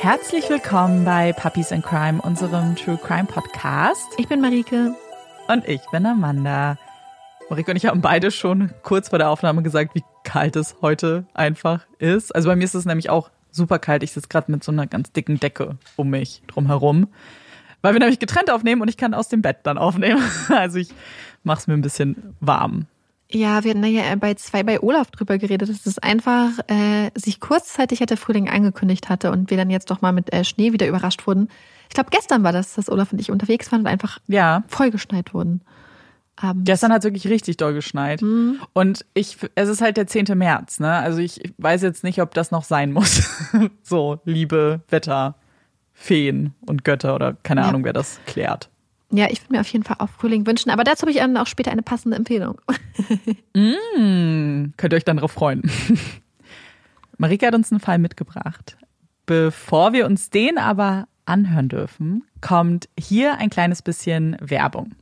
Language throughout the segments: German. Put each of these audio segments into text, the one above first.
Herzlich willkommen bei Puppies in Crime, unserem True Crime Podcast. Ich bin Marike. Und ich bin Amanda. Marike und ich haben beide schon kurz vor der Aufnahme gesagt, wie kalt es heute einfach ist. Also bei mir ist es nämlich auch super kalt. Ich sitze gerade mit so einer ganz dicken Decke um mich drumherum. Weil wir nämlich getrennt aufnehmen und ich kann aus dem Bett dann aufnehmen. Also ich mache es mir ein bisschen warm. Ja, wir hatten ja bei zwei bei Olaf drüber geredet, dass es einfach äh, sich kurzzeitig der Frühling angekündigt hatte und wir dann jetzt doch mal mit äh, Schnee wieder überrascht wurden. Ich glaube, gestern war das, dass Olaf und ich unterwegs waren und einfach ja. vollgeschneit wurden. Abends. Gestern hat es wirklich richtig doll geschneit. Mhm. Und ich, es ist halt der 10. März, ne? Also ich weiß jetzt nicht, ob das noch sein muss. so, liebe Wetterfeen und Götter oder keine ja. Ahnung, wer das klärt. Ja, ich würde mir auf jeden Fall auch Frühling wünschen, aber dazu habe ich dann auch später eine passende Empfehlung. mm, könnt ihr euch dann darauf freuen. Marika hat uns einen Fall mitgebracht. Bevor wir uns den aber anhören dürfen, kommt hier ein kleines bisschen Werbung.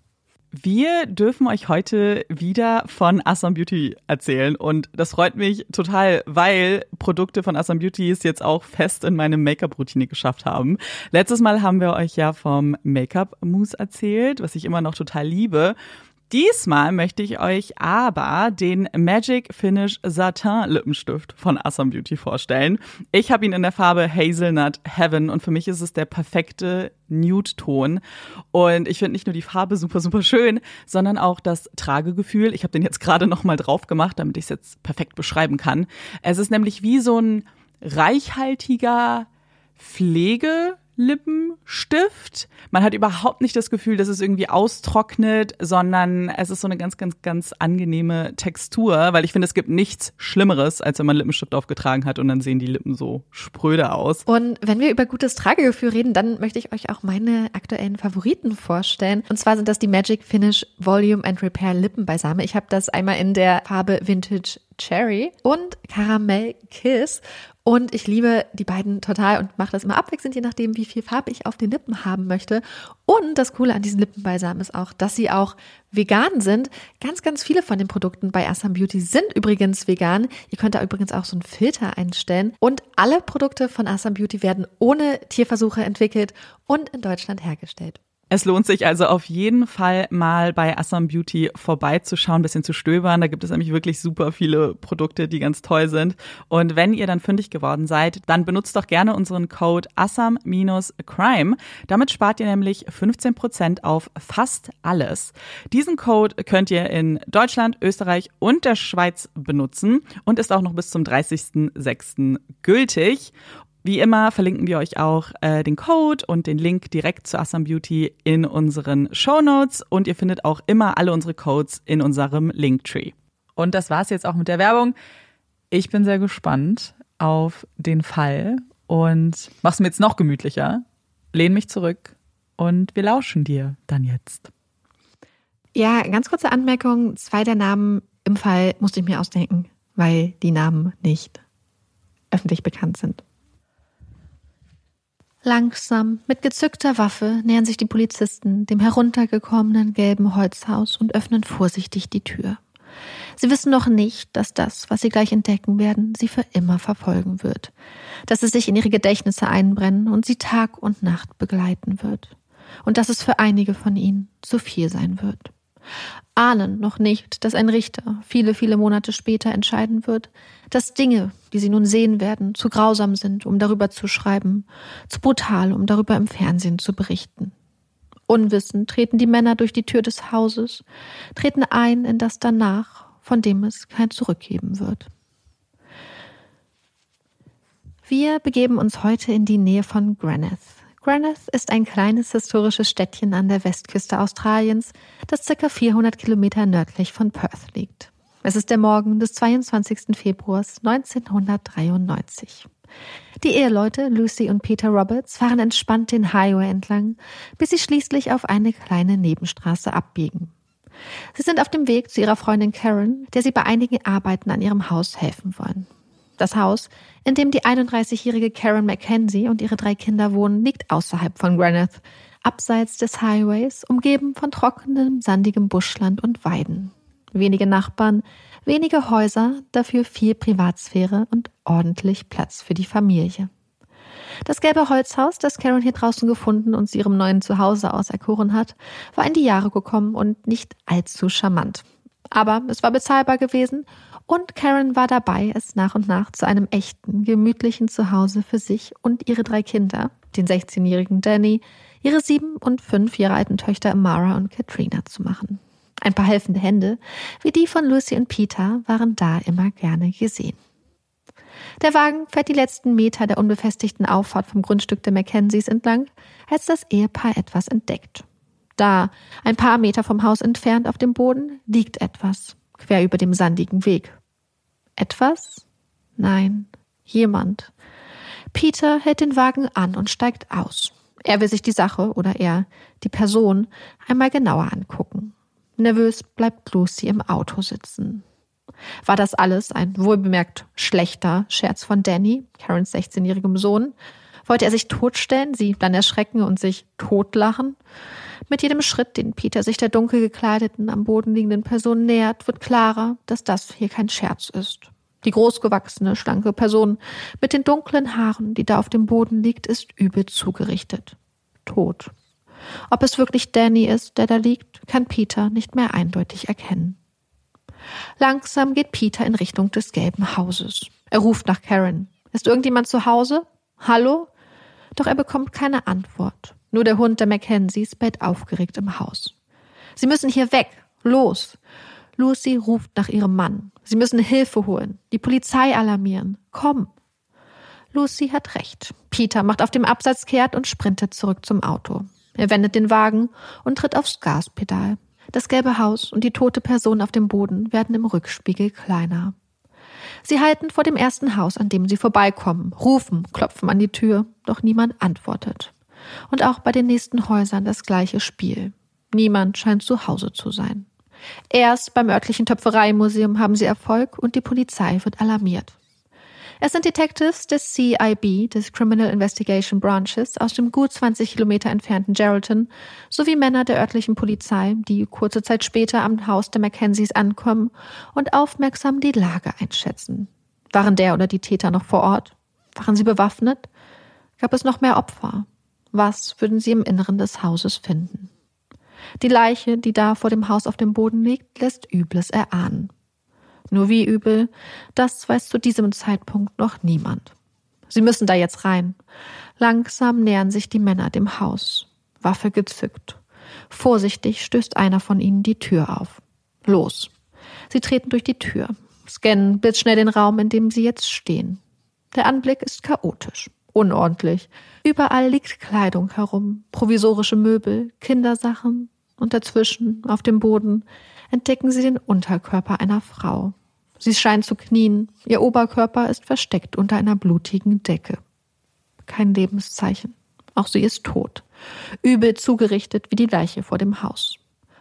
Wir dürfen euch heute wieder von Assam Beauty erzählen und das freut mich total, weil Produkte von Assam Beauty es jetzt auch fest in meine Make-up-Routine geschafft haben. Letztes Mal haben wir euch ja vom Make-up-Mousse erzählt, was ich immer noch total liebe. Diesmal möchte ich euch aber den Magic Finish Satin Lippenstift von Assam Beauty vorstellen. Ich habe ihn in der Farbe Hazelnut Heaven und für mich ist es der perfekte Nude-Ton. Und ich finde nicht nur die Farbe super, super schön, sondern auch das Tragegefühl. Ich habe den jetzt gerade nochmal drauf gemacht, damit ich es jetzt perfekt beschreiben kann. Es ist nämlich wie so ein reichhaltiger Pflege Lippenstift. Man hat überhaupt nicht das Gefühl, dass es irgendwie austrocknet, sondern es ist so eine ganz, ganz, ganz angenehme Textur, weil ich finde, es gibt nichts Schlimmeres, als wenn man Lippenstift aufgetragen hat und dann sehen die Lippen so spröde aus. Und wenn wir über gutes Tragegefühl reden, dann möchte ich euch auch meine aktuellen Favoriten vorstellen. Und zwar sind das die Magic Finish Volume and Repair Lippenbalsame. Ich habe das einmal in der Farbe Vintage Cherry und Caramel Kiss. Und ich liebe die beiden total und mache das immer abwechselnd, je nachdem, wie viel Farbe ich auf den Lippen haben möchte. Und das Coole an diesen Lippenbalsamen ist auch, dass sie auch vegan sind. Ganz, ganz viele von den Produkten bei Assam Beauty sind übrigens vegan. Ihr könnt da übrigens auch so einen Filter einstellen. Und alle Produkte von Assam Beauty werden ohne Tierversuche entwickelt und in Deutschland hergestellt. Es lohnt sich also auf jeden Fall mal bei Assam Beauty vorbeizuschauen, bisschen zu stöbern. Da gibt es nämlich wirklich super viele Produkte, die ganz toll sind. Und wenn ihr dann fündig geworden seid, dann benutzt doch gerne unseren Code Assam-Crime. Damit spart ihr nämlich 15 Prozent auf fast alles. Diesen Code könnt ihr in Deutschland, Österreich und der Schweiz benutzen und ist auch noch bis zum 30.06. gültig. Wie immer verlinken wir euch auch äh, den Code und den Link direkt zu Assam Beauty in unseren Show Notes und ihr findet auch immer alle unsere Codes in unserem Linktree. Und das war's jetzt auch mit der Werbung. Ich bin sehr gespannt auf den Fall und mach's mir jetzt noch gemütlicher. Lehn mich zurück und wir lauschen dir dann jetzt. Ja, ganz kurze Anmerkung. Zwei der Namen im Fall musste ich mir ausdenken, weil die Namen nicht öffentlich bekannt sind. Langsam, mit gezückter Waffe, nähern sich die Polizisten dem heruntergekommenen gelben Holzhaus und öffnen vorsichtig die Tür. Sie wissen noch nicht, dass das, was sie gleich entdecken werden, sie für immer verfolgen wird, dass es sich in ihre Gedächtnisse einbrennen und sie Tag und Nacht begleiten wird, und dass es für einige von ihnen zu viel sein wird ahnen noch nicht, dass ein Richter viele, viele Monate später entscheiden wird, dass Dinge, die sie nun sehen werden, zu grausam sind, um darüber zu schreiben, zu brutal, um darüber im Fernsehen zu berichten. Unwissend treten die Männer durch die Tür des Hauses, treten ein in das danach, von dem es kein Zurück geben wird. Wir begeben uns heute in die Nähe von Graneth. Graneth ist ein kleines historisches Städtchen an der Westküste Australiens, das ca. 400 Kilometer nördlich von Perth liegt. Es ist der Morgen des 22. Februars 1993. Die Eheleute Lucy und Peter Roberts fahren entspannt den Highway entlang, bis sie schließlich auf eine kleine Nebenstraße abbiegen. Sie sind auf dem Weg zu ihrer Freundin Karen, der sie bei einigen Arbeiten an ihrem Haus helfen wollen. Das Haus, in dem die 31-jährige Karen Mackenzie und ihre drei Kinder wohnen, liegt außerhalb von Graneth, abseits des Highways, umgeben von trockenem, sandigem Buschland und Weiden. Wenige Nachbarn, wenige Häuser, dafür viel Privatsphäre und ordentlich Platz für die Familie. Das gelbe Holzhaus, das Karen hier draußen gefunden und zu ihrem neuen Zuhause auserkoren hat, war in die Jahre gekommen und nicht allzu charmant. Aber es war bezahlbar gewesen und Karen war dabei, es nach und nach zu einem echten, gemütlichen Zuhause für sich und ihre drei Kinder, den 16-jährigen Danny, ihre sieben und fünf Jahre alten Töchter Mara und Katrina zu machen. Ein paar helfende Hände, wie die von Lucy und Peter, waren da immer gerne gesehen. Der Wagen fährt die letzten Meter der unbefestigten Auffahrt vom Grundstück der Mackenzies entlang, als das Ehepaar etwas entdeckt. Da, ein paar Meter vom Haus entfernt auf dem Boden, liegt etwas, quer über dem sandigen Weg. Etwas? Nein, jemand. Peter hält den Wagen an und steigt aus. Er will sich die Sache oder er, die Person, einmal genauer angucken. Nervös bleibt Lucy im Auto sitzen. War das alles ein wohlbemerkt schlechter Scherz von Danny, Karens 16-jährigem Sohn? Wollte er sich totstellen, sie dann erschrecken und sich totlachen? Mit jedem Schritt, den Peter sich der dunkel gekleideten, am Boden liegenden Person nähert, wird klarer, dass das hier kein Scherz ist. Die großgewachsene, schlanke Person mit den dunklen Haaren, die da auf dem Boden liegt, ist übel zugerichtet. Tot. Ob es wirklich Danny ist, der da liegt, kann Peter nicht mehr eindeutig erkennen. Langsam geht Peter in Richtung des gelben Hauses. Er ruft nach Karen. Ist irgendjemand zu Hause? Hallo? Doch er bekommt keine Antwort. Nur der Hund der Mackenzies bellt aufgeregt im Haus. Sie müssen hier weg. Los. Lucy ruft nach ihrem Mann. Sie müssen Hilfe holen. Die Polizei alarmieren. Komm. Lucy hat recht. Peter macht auf dem Absatz kehrt und sprintet zurück zum Auto. Er wendet den Wagen und tritt aufs Gaspedal. Das gelbe Haus und die tote Person auf dem Boden werden im Rückspiegel kleiner. Sie halten vor dem ersten Haus, an dem sie vorbeikommen, rufen, klopfen an die Tür, doch niemand antwortet. Und auch bei den nächsten Häusern das gleiche Spiel. Niemand scheint zu Hause zu sein. Erst beim örtlichen Töpfereimuseum haben sie Erfolg und die Polizei wird alarmiert. Es sind Detectives des CIB, des Criminal Investigation Branches, aus dem gut 20 Kilometer entfernten Geraldton, sowie Männer der örtlichen Polizei, die kurze Zeit später am Haus der Mackenzies ankommen und aufmerksam die Lage einschätzen. Waren der oder die Täter noch vor Ort? Waren sie bewaffnet? Gab es noch mehr Opfer? Was würden sie im Inneren des Hauses finden? Die Leiche, die da vor dem Haus auf dem Boden liegt, lässt Übles erahnen. Nur wie übel, das weiß zu diesem Zeitpunkt noch niemand. Sie müssen da jetzt rein. Langsam nähern sich die Männer dem Haus, Waffe gezückt. Vorsichtig stößt einer von ihnen die Tür auf. Los. Sie treten durch die Tür, scannen blitzschnell den Raum, in dem sie jetzt stehen. Der Anblick ist chaotisch, unordentlich. Überall liegt Kleidung herum, provisorische Möbel, Kindersachen, und dazwischen, auf dem Boden, entdecken sie den Unterkörper einer Frau. Sie scheint zu knien, ihr Oberkörper ist versteckt unter einer blutigen Decke. Kein Lebenszeichen. Auch sie ist tot, übel zugerichtet wie die Leiche vor dem Haus.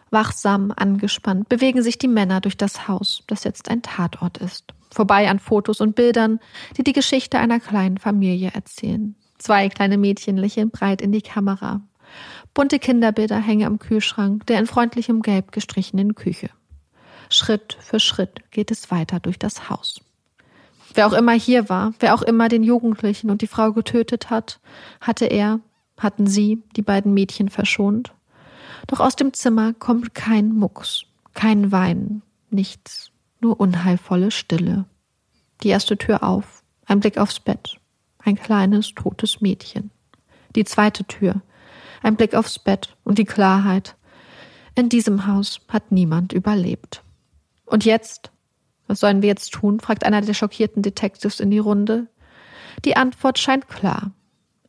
Wachsam, angespannt bewegen sich die Männer durch das Haus, das jetzt ein Tatort ist. Vorbei an Fotos und Bildern, die die Geschichte einer kleinen Familie erzählen. Zwei kleine Mädchen lächeln breit in die Kamera. Bunte Kinderbilder hängen am Kühlschrank der in freundlichem Gelb gestrichenen Küche. Schritt für Schritt geht es weiter durch das Haus. Wer auch immer hier war, wer auch immer den Jugendlichen und die Frau getötet hat, hatte er, hatten sie, die beiden Mädchen verschont. Doch aus dem Zimmer kommt kein Mucks, kein Weinen, nichts, nur unheilvolle Stille. Die erste Tür auf, ein Blick aufs Bett, ein kleines, totes Mädchen. Die zweite Tür, ein Blick aufs Bett und die Klarheit. In diesem Haus hat niemand überlebt. Und jetzt? Was sollen wir jetzt tun? fragt einer der schockierten Detectives in die Runde. Die Antwort scheint klar.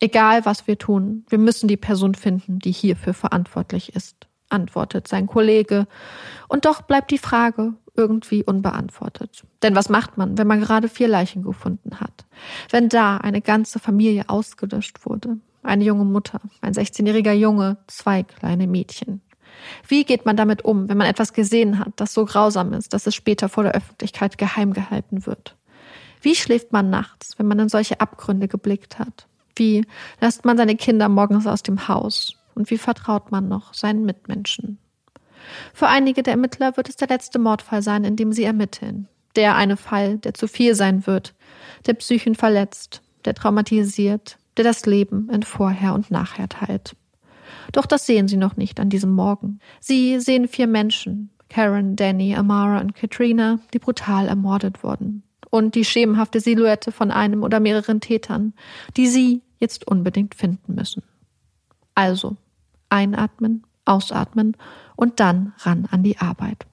Egal, was wir tun, wir müssen die Person finden, die hierfür verantwortlich ist, antwortet sein Kollege. Und doch bleibt die Frage irgendwie unbeantwortet. Denn was macht man, wenn man gerade vier Leichen gefunden hat? Wenn da eine ganze Familie ausgelöscht wurde? Eine junge Mutter, ein 16-jähriger Junge, zwei kleine Mädchen. Wie geht man damit um, wenn man etwas gesehen hat, das so grausam ist, dass es später vor der Öffentlichkeit geheim gehalten wird? Wie schläft man nachts, wenn man in solche Abgründe geblickt hat? Wie lässt man seine Kinder morgens aus dem Haus? Und wie vertraut man noch seinen Mitmenschen? Für einige der Ermittler wird es der letzte Mordfall sein, in dem sie ermitteln. Der eine Fall, der zu viel sein wird, der Psychen verletzt, der traumatisiert, der das Leben in Vorher und Nachher teilt. Doch das sehen sie noch nicht an diesem Morgen. Sie sehen vier Menschen, Karen, Danny, Amara und Katrina, die brutal ermordet wurden. Und die schemenhafte Silhouette von einem oder mehreren Tätern, die sie jetzt unbedingt finden müssen. Also, einatmen, ausatmen und dann ran an die Arbeit.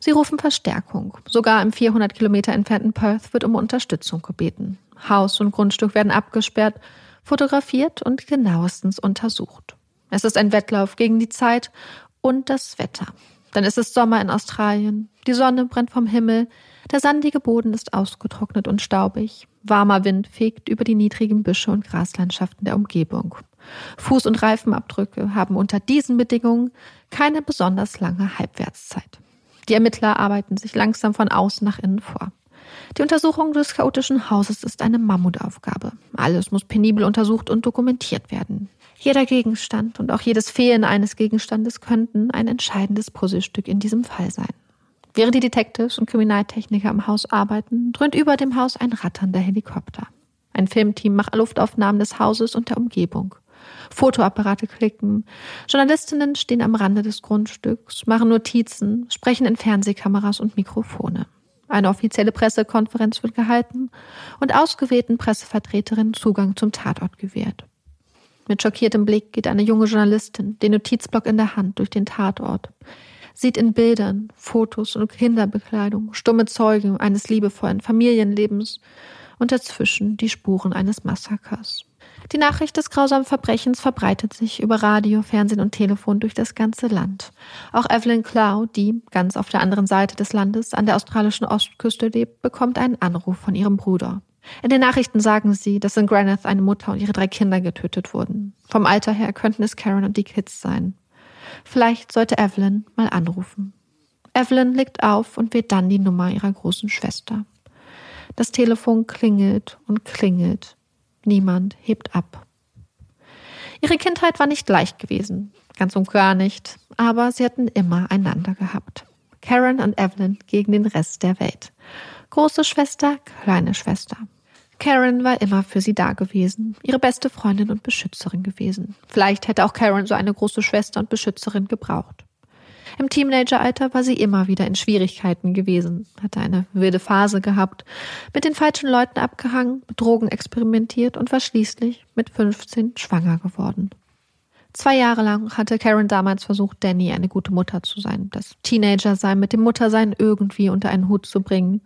Sie rufen Verstärkung. Sogar im 400 Kilometer entfernten Perth wird um Unterstützung gebeten. Haus und Grundstück werden abgesperrt, fotografiert und genauestens untersucht. Es ist ein Wettlauf gegen die Zeit und das Wetter. Dann ist es Sommer in Australien. Die Sonne brennt vom Himmel. Der sandige Boden ist ausgetrocknet und staubig. Warmer Wind fegt über die niedrigen Büsche und Graslandschaften der Umgebung. Fuß- und Reifenabdrücke haben unter diesen Bedingungen keine besonders lange Halbwertszeit. Die Ermittler arbeiten sich langsam von außen nach innen vor. Die Untersuchung des chaotischen Hauses ist eine Mammutaufgabe. Alles muss penibel untersucht und dokumentiert werden. Jeder Gegenstand und auch jedes Fehlen eines Gegenstandes könnten ein entscheidendes Puzzlestück in diesem Fall sein. Während die Detectives und Kriminaltechniker am Haus arbeiten, dröhnt über dem Haus ein ratternder Helikopter. Ein Filmteam macht Luftaufnahmen des Hauses und der Umgebung. Fotoapparate klicken. Journalistinnen stehen am Rande des Grundstücks, machen Notizen, sprechen in Fernsehkameras und Mikrofone. Eine offizielle Pressekonferenz wird gehalten und ausgewählten Pressevertreterinnen Zugang zum Tatort gewährt. Mit schockiertem Blick geht eine junge Journalistin, den Notizblock in der Hand, durch den Tatort. Sieht in Bildern, Fotos und Kinderbekleidung stumme Zeugen eines liebevollen Familienlebens und dazwischen die Spuren eines Massakers. Die Nachricht des grausamen Verbrechens verbreitet sich über Radio, Fernsehen und Telefon durch das ganze Land. Auch Evelyn Clow, die ganz auf der anderen Seite des Landes an der australischen Ostküste lebt, bekommt einen Anruf von ihrem Bruder. In den Nachrichten sagen sie, dass in Graneth eine Mutter und ihre drei Kinder getötet wurden. Vom Alter her könnten es Karen und die Kids sein. Vielleicht sollte Evelyn mal anrufen. Evelyn legt auf und wählt dann die Nummer ihrer großen Schwester. Das Telefon klingelt und klingelt. Niemand hebt ab. Ihre Kindheit war nicht leicht gewesen, ganz und gar nicht, aber sie hatten immer einander gehabt. Karen und Evelyn gegen den Rest der Welt. Große Schwester, kleine Schwester. Karen war immer für sie da gewesen, ihre beste Freundin und Beschützerin gewesen. Vielleicht hätte auch Karen so eine große Schwester und Beschützerin gebraucht. Im Teenageralter war sie immer wieder in Schwierigkeiten gewesen, hatte eine wilde Phase gehabt, mit den falschen Leuten abgehangen, mit Drogen experimentiert und war schließlich mit 15 schwanger geworden. Zwei Jahre lang hatte Karen damals versucht, Danny eine gute Mutter zu sein, das Teenager-Sein mit dem Muttersein irgendwie unter einen Hut zu bringen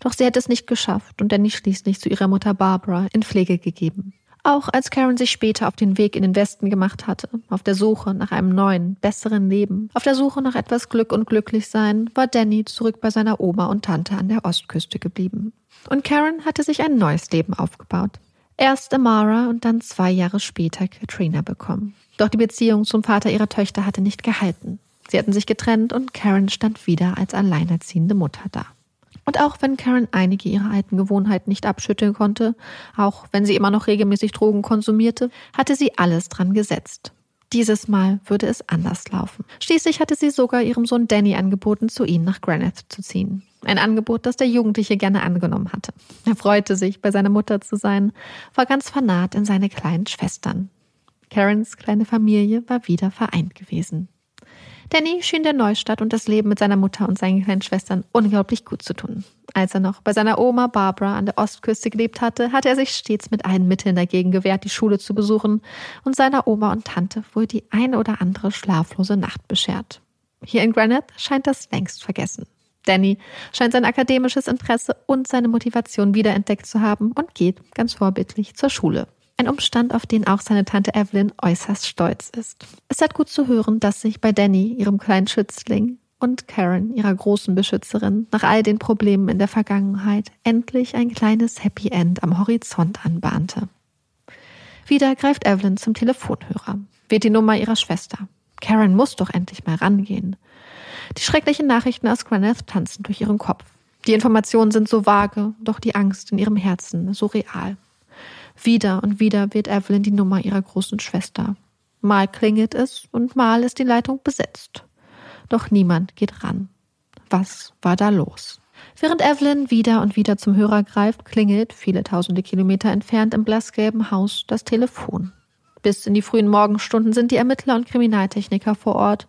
doch sie hätte es nicht geschafft und Danny schließlich zu ihrer Mutter Barbara in Pflege gegeben. Auch als Karen sich später auf den Weg in den Westen gemacht hatte, auf der Suche nach einem neuen, besseren Leben, auf der Suche nach etwas Glück und Glücklichsein, war Danny zurück bei seiner Oma und Tante an der Ostküste geblieben. Und Karen hatte sich ein neues Leben aufgebaut. Erst Amara und dann zwei Jahre später Katrina bekommen. Doch die Beziehung zum Vater ihrer Töchter hatte nicht gehalten. Sie hatten sich getrennt und Karen stand wieder als alleinerziehende Mutter da. Und auch wenn Karen einige ihrer alten Gewohnheiten nicht abschütteln konnte, auch wenn sie immer noch regelmäßig Drogen konsumierte, hatte sie alles dran gesetzt. Dieses Mal würde es anders laufen. Schließlich hatte sie sogar ihrem Sohn Danny angeboten, zu ihnen nach Granite zu ziehen. Ein Angebot, das der Jugendliche gerne angenommen hatte. Er freute sich, bei seiner Mutter zu sein, war ganz vernarrt in seine kleinen Schwestern. Karens kleine Familie war wieder vereint gewesen. Danny schien der Neustadt und das Leben mit seiner Mutter und seinen kleinen Schwestern unglaublich gut zu tun. Als er noch bei seiner Oma Barbara an der Ostküste gelebt hatte, hatte er sich stets mit allen Mitteln dagegen gewehrt, die Schule zu besuchen und seiner Oma und Tante wohl die eine oder andere schlaflose Nacht beschert. Hier in Granite scheint das längst vergessen. Danny scheint sein akademisches Interesse und seine Motivation wiederentdeckt zu haben und geht ganz vorbildlich zur Schule. Ein Umstand, auf den auch seine Tante Evelyn äußerst stolz ist. Es hat gut zu hören, dass sich bei Danny, ihrem kleinen Schützling, und Karen, ihrer großen Beschützerin, nach all den Problemen in der Vergangenheit endlich ein kleines Happy End am Horizont anbahnte. Wieder greift Evelyn zum Telefonhörer, wählt die Nummer ihrer Schwester. Karen muss doch endlich mal rangehen. Die schrecklichen Nachrichten aus Graneth tanzen durch ihren Kopf. Die Informationen sind so vage, doch die Angst in ihrem Herzen so real. Wieder und wieder wird Evelyn die Nummer ihrer großen Schwester. Mal klingelt es und mal ist die Leitung besetzt. Doch niemand geht ran. Was war da los? Während Evelyn wieder und wieder zum Hörer greift, klingelt, viele tausende Kilometer entfernt im blassgelben Haus, das Telefon. Bis in die frühen Morgenstunden sind die Ermittler und Kriminaltechniker vor Ort,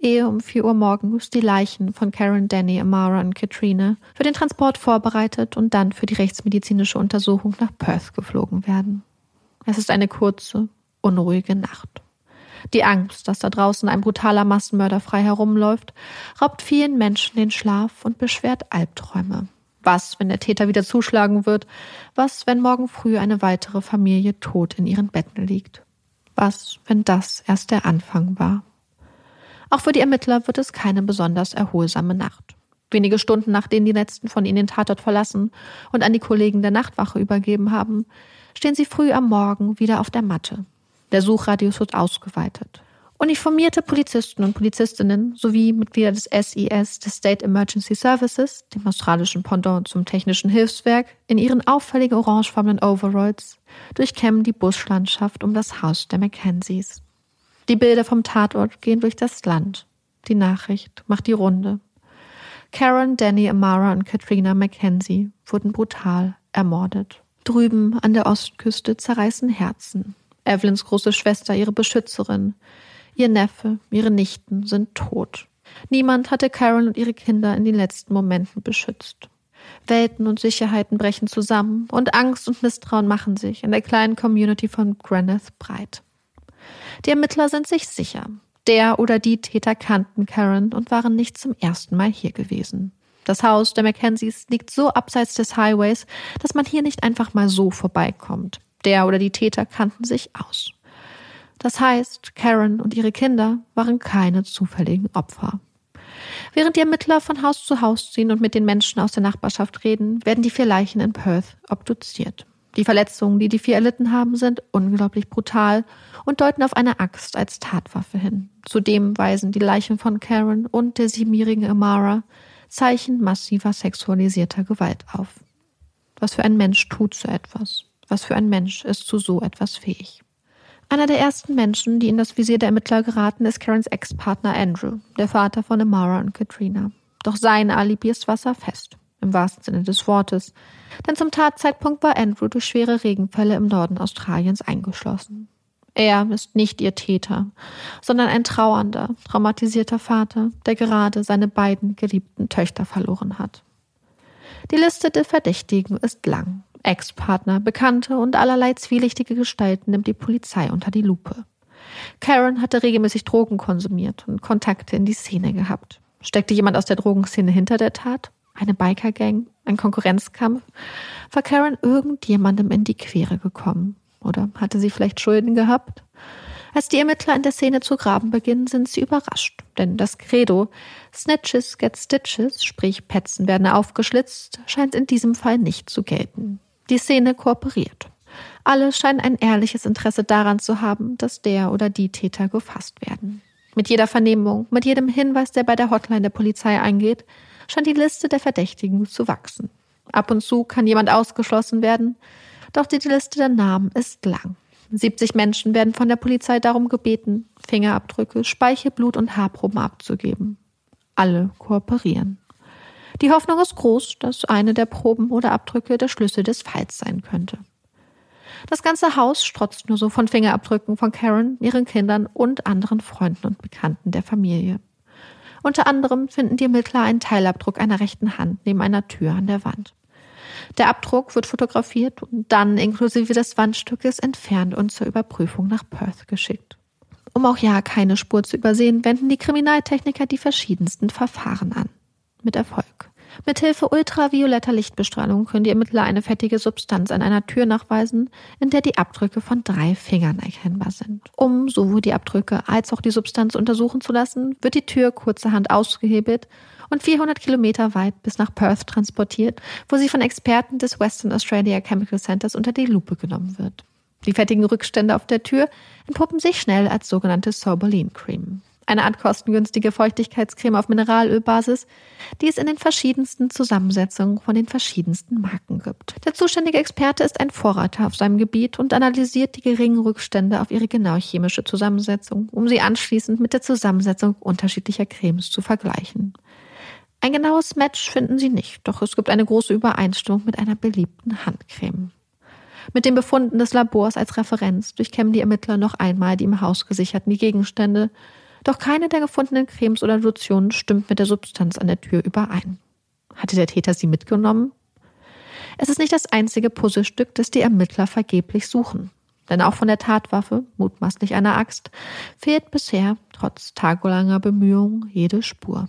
ehe um vier Uhr morgens die Leichen von Karen, Danny, Amara und Katrina für den Transport vorbereitet und dann für die rechtsmedizinische Untersuchung nach Perth geflogen werden. Es ist eine kurze, unruhige Nacht. Die Angst, dass da draußen ein brutaler Massenmörder frei herumläuft, raubt vielen Menschen den Schlaf und beschwert Albträume. Was, wenn der Täter wieder zuschlagen wird? Was, wenn morgen früh eine weitere Familie tot in ihren Betten liegt? Was, wenn das erst der Anfang war? Auch für die Ermittler wird es keine besonders erholsame Nacht. Wenige Stunden nachdem die letzten von ihnen den Tatort verlassen und an die Kollegen der Nachtwache übergeben haben, stehen sie früh am Morgen wieder auf der Matte, der Suchradius wird ausgeweitet. Uniformierte Polizisten und Polizistinnen sowie Mitglieder des SES, des State Emergency Services, dem australischen Pendant zum Technischen Hilfswerk, in ihren auffällig orangefarbenen Overalls durchkämmen die Buschlandschaft um das Haus der Mackenzies. Die Bilder vom Tatort gehen durch das Land. Die Nachricht macht die Runde. Karen, Danny, Amara und Katrina Mackenzie wurden brutal ermordet. Drüben an der Ostküste zerreißen Herzen. Evelyns große Schwester, ihre Beschützerin, ihr Neffe, ihre Nichten sind tot. Niemand hatte Karen und ihre Kinder in den letzten Momenten beschützt. Welten und Sicherheiten brechen zusammen und Angst und Misstrauen machen sich in der kleinen Community von Graneth breit. Die Ermittler sind sich sicher. Der oder die Täter kannten Karen und waren nicht zum ersten Mal hier gewesen. Das Haus der Mackenzies liegt so abseits des Highways, dass man hier nicht einfach mal so vorbeikommt. Der oder die Täter kannten sich aus. Das heißt, Karen und ihre Kinder waren keine zufälligen Opfer. Während die Ermittler von Haus zu Haus ziehen und mit den Menschen aus der Nachbarschaft reden, werden die vier Leichen in Perth obduziert. Die Verletzungen, die die vier erlitten haben, sind unglaublich brutal und deuten auf eine Axt als Tatwaffe hin. Zudem weisen die Leichen von Karen und der siebenjährigen Amara Zeichen massiver sexualisierter Gewalt auf. Was für ein Mensch tut so etwas? Was für ein Mensch ist zu so etwas fähig? Einer der ersten Menschen, die in das Visier der Ermittler geraten, ist Karens Ex-Partner Andrew, der Vater von Amara und Katrina. Doch sein Alibi ist wasserfest, im wahrsten Sinne des Wortes, denn zum Tatzeitpunkt war Andrew durch schwere Regenfälle im Norden Australiens eingeschlossen. Er ist nicht ihr Täter, sondern ein trauernder, traumatisierter Vater, der gerade seine beiden geliebten Töchter verloren hat. Die Liste der Verdächtigen ist lang. Ex-Partner, Bekannte und allerlei zwielichtige Gestalten nimmt die Polizei unter die Lupe. Karen hatte regelmäßig Drogen konsumiert und Kontakte in die Szene gehabt. Steckte jemand aus der Drogenszene hinter der Tat? Eine Bikergang? Ein Konkurrenzkampf? War Karen irgendjemandem in die Quere gekommen? Oder hatte sie vielleicht Schulden gehabt? Als die Ermittler in der Szene zu graben beginnen, sind sie überrascht, denn das Credo Snitches get Stitches, sprich Petzen werden aufgeschlitzt, scheint in diesem Fall nicht zu gelten. Die Szene kooperiert. Alle scheinen ein ehrliches Interesse daran zu haben, dass der oder die Täter gefasst werden. Mit jeder Vernehmung, mit jedem Hinweis, der bei der Hotline der Polizei eingeht, scheint die Liste der Verdächtigen zu wachsen. Ab und zu kann jemand ausgeschlossen werden, doch die Liste der Namen ist lang. 70 Menschen werden von der Polizei darum gebeten, Fingerabdrücke, Speichelblut und Haarproben abzugeben. Alle kooperieren. Die Hoffnung ist groß, dass eine der Proben oder Abdrücke der Schlüssel des Falls sein könnte. Das ganze Haus strotzt nur so von Fingerabdrücken von Karen, ihren Kindern und anderen Freunden und Bekannten der Familie. Unter anderem finden die Ermittler einen Teilabdruck einer rechten Hand neben einer Tür an der Wand. Der Abdruck wird fotografiert und dann inklusive des Wandstückes entfernt und zur Überprüfung nach Perth geschickt. Um auch ja keine Spur zu übersehen, wenden die Kriminaltechniker die verschiedensten Verfahren an. Mit Erfolg. Mithilfe ultravioletter Lichtbestrahlung können die Ermittler eine fettige Substanz an einer Tür nachweisen, in der die Abdrücke von drei Fingern erkennbar sind. Um sowohl die Abdrücke als auch die Substanz untersuchen zu lassen, wird die Tür kurzerhand ausgehebelt und 400 Kilometer weit bis nach Perth transportiert, wo sie von Experten des Western Australia Chemical Centers unter die Lupe genommen wird. Die fettigen Rückstände auf der Tür entpuppen sich schnell als sogenannte Sorbolin Cream. Eine Art kostengünstige Feuchtigkeitscreme auf Mineralölbasis, die es in den verschiedensten Zusammensetzungen von den verschiedensten Marken gibt. Der zuständige Experte ist ein Vorreiter auf seinem Gebiet und analysiert die geringen Rückstände auf ihre genau chemische Zusammensetzung, um sie anschließend mit der Zusammensetzung unterschiedlicher Cremes zu vergleichen. Ein genaues Match finden sie nicht, doch es gibt eine große Übereinstimmung mit einer beliebten Handcreme. Mit den Befunden des Labors als Referenz durchkämmen die Ermittler noch einmal die im Haus gesicherten Gegenstände, doch keine der gefundenen Cremes oder Lotionen stimmt mit der Substanz an der Tür überein. Hatte der Täter sie mitgenommen? Es ist nicht das einzige Puzzlestück, das die Ermittler vergeblich suchen. Denn auch von der Tatwaffe, mutmaßlich einer Axt, fehlt bisher, trotz tagelanger Bemühungen, jede Spur.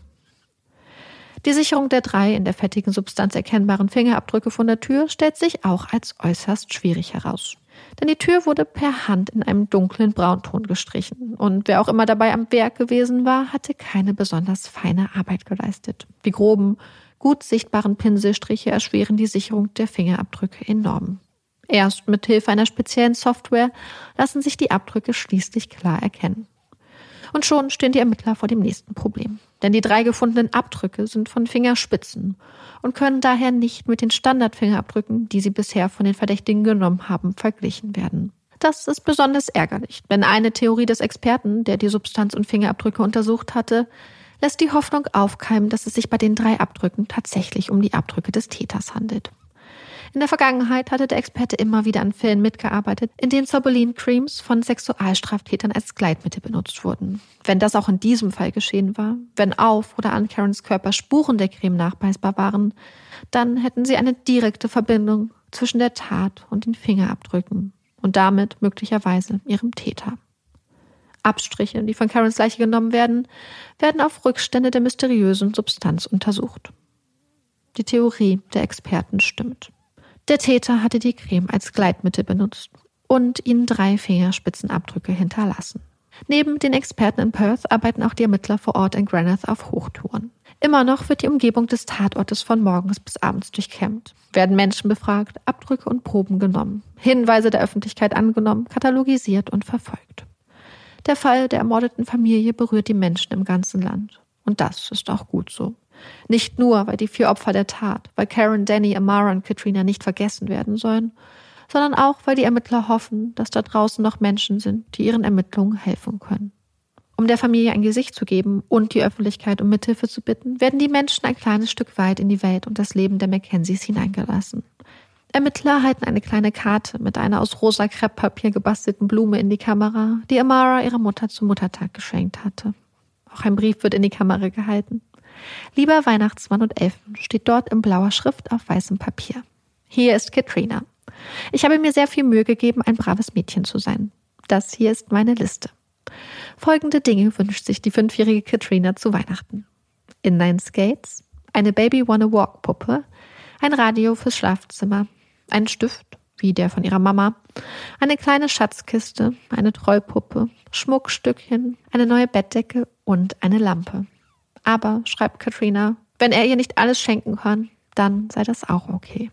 Die Sicherung der drei in der fettigen Substanz erkennbaren Fingerabdrücke von der Tür stellt sich auch als äußerst schwierig heraus. Denn die Tür wurde per Hand in einem dunklen Braunton gestrichen. Und wer auch immer dabei am Werk gewesen war, hatte keine besonders feine Arbeit geleistet. Die groben, gut sichtbaren Pinselstriche erschweren die Sicherung der Fingerabdrücke enorm. Erst mit Hilfe einer speziellen Software lassen sich die Abdrücke schließlich klar erkennen. Und schon stehen die Ermittler vor dem nächsten Problem. Denn die drei gefundenen Abdrücke sind von Fingerspitzen und können daher nicht mit den Standardfingerabdrücken, die sie bisher von den Verdächtigen genommen haben, verglichen werden. Das ist besonders ärgerlich, denn eine Theorie des Experten, der die Substanz und Fingerabdrücke untersucht hatte, lässt die Hoffnung aufkeimen, dass es sich bei den drei Abdrücken tatsächlich um die Abdrücke des Täters handelt. In der Vergangenheit hatte der Experte immer wieder an Fällen mitgearbeitet, in denen Sorbelin-Creams von Sexualstraftätern als Gleitmittel benutzt wurden. Wenn das auch in diesem Fall geschehen war, wenn auf oder an Karens Körper Spuren der Creme nachweisbar waren, dann hätten sie eine direkte Verbindung zwischen der Tat und den Fingerabdrücken und damit möglicherweise ihrem Täter. Abstriche, die von Karens Leiche genommen werden, werden auf Rückstände der mysteriösen Substanz untersucht. Die Theorie der Experten stimmt. Der Täter hatte die Creme als Gleitmittel benutzt und ihnen drei Fingerspitzenabdrücke hinterlassen. Neben den Experten in Perth arbeiten auch die Ermittler vor Ort in Graneth auf Hochtouren. Immer noch wird die Umgebung des Tatortes von morgens bis abends durchkämmt. Werden Menschen befragt, Abdrücke und Proben genommen, Hinweise der Öffentlichkeit angenommen, katalogisiert und verfolgt. Der Fall der ermordeten Familie berührt die Menschen im ganzen Land. Und das ist auch gut so. Nicht nur, weil die vier Opfer der Tat, weil Karen, Danny, Amara und Katrina nicht vergessen werden sollen, sondern auch, weil die Ermittler hoffen, dass da draußen noch Menschen sind, die ihren Ermittlungen helfen können. Um der Familie ein Gesicht zu geben und die Öffentlichkeit um Mithilfe zu bitten, werden die Menschen ein kleines Stück weit in die Welt und das Leben der Mackenzies hineingelassen. Ermittler halten eine kleine Karte mit einer aus rosa Krepppapier gebastelten Blume in die Kamera, die Amara ihrer Mutter zum Muttertag geschenkt hatte. Auch ein Brief wird in die Kamera gehalten. Lieber Weihnachtsmann und Elfen steht dort in blauer Schrift auf weißem Papier. Hier ist Katrina. Ich habe mir sehr viel Mühe gegeben, ein braves Mädchen zu sein. Das hier ist meine Liste. Folgende Dinge wünscht sich die fünfjährige Katrina zu Weihnachten. Inline-Skates, eine Baby Wanna Walk Puppe, ein Radio fürs Schlafzimmer, ein Stift, wie der von ihrer Mama, eine kleine Schatzkiste, eine Trollpuppe, Schmuckstückchen, eine neue Bettdecke und eine Lampe. Aber, schreibt Katrina, wenn er ihr nicht alles schenken kann, dann sei das auch okay.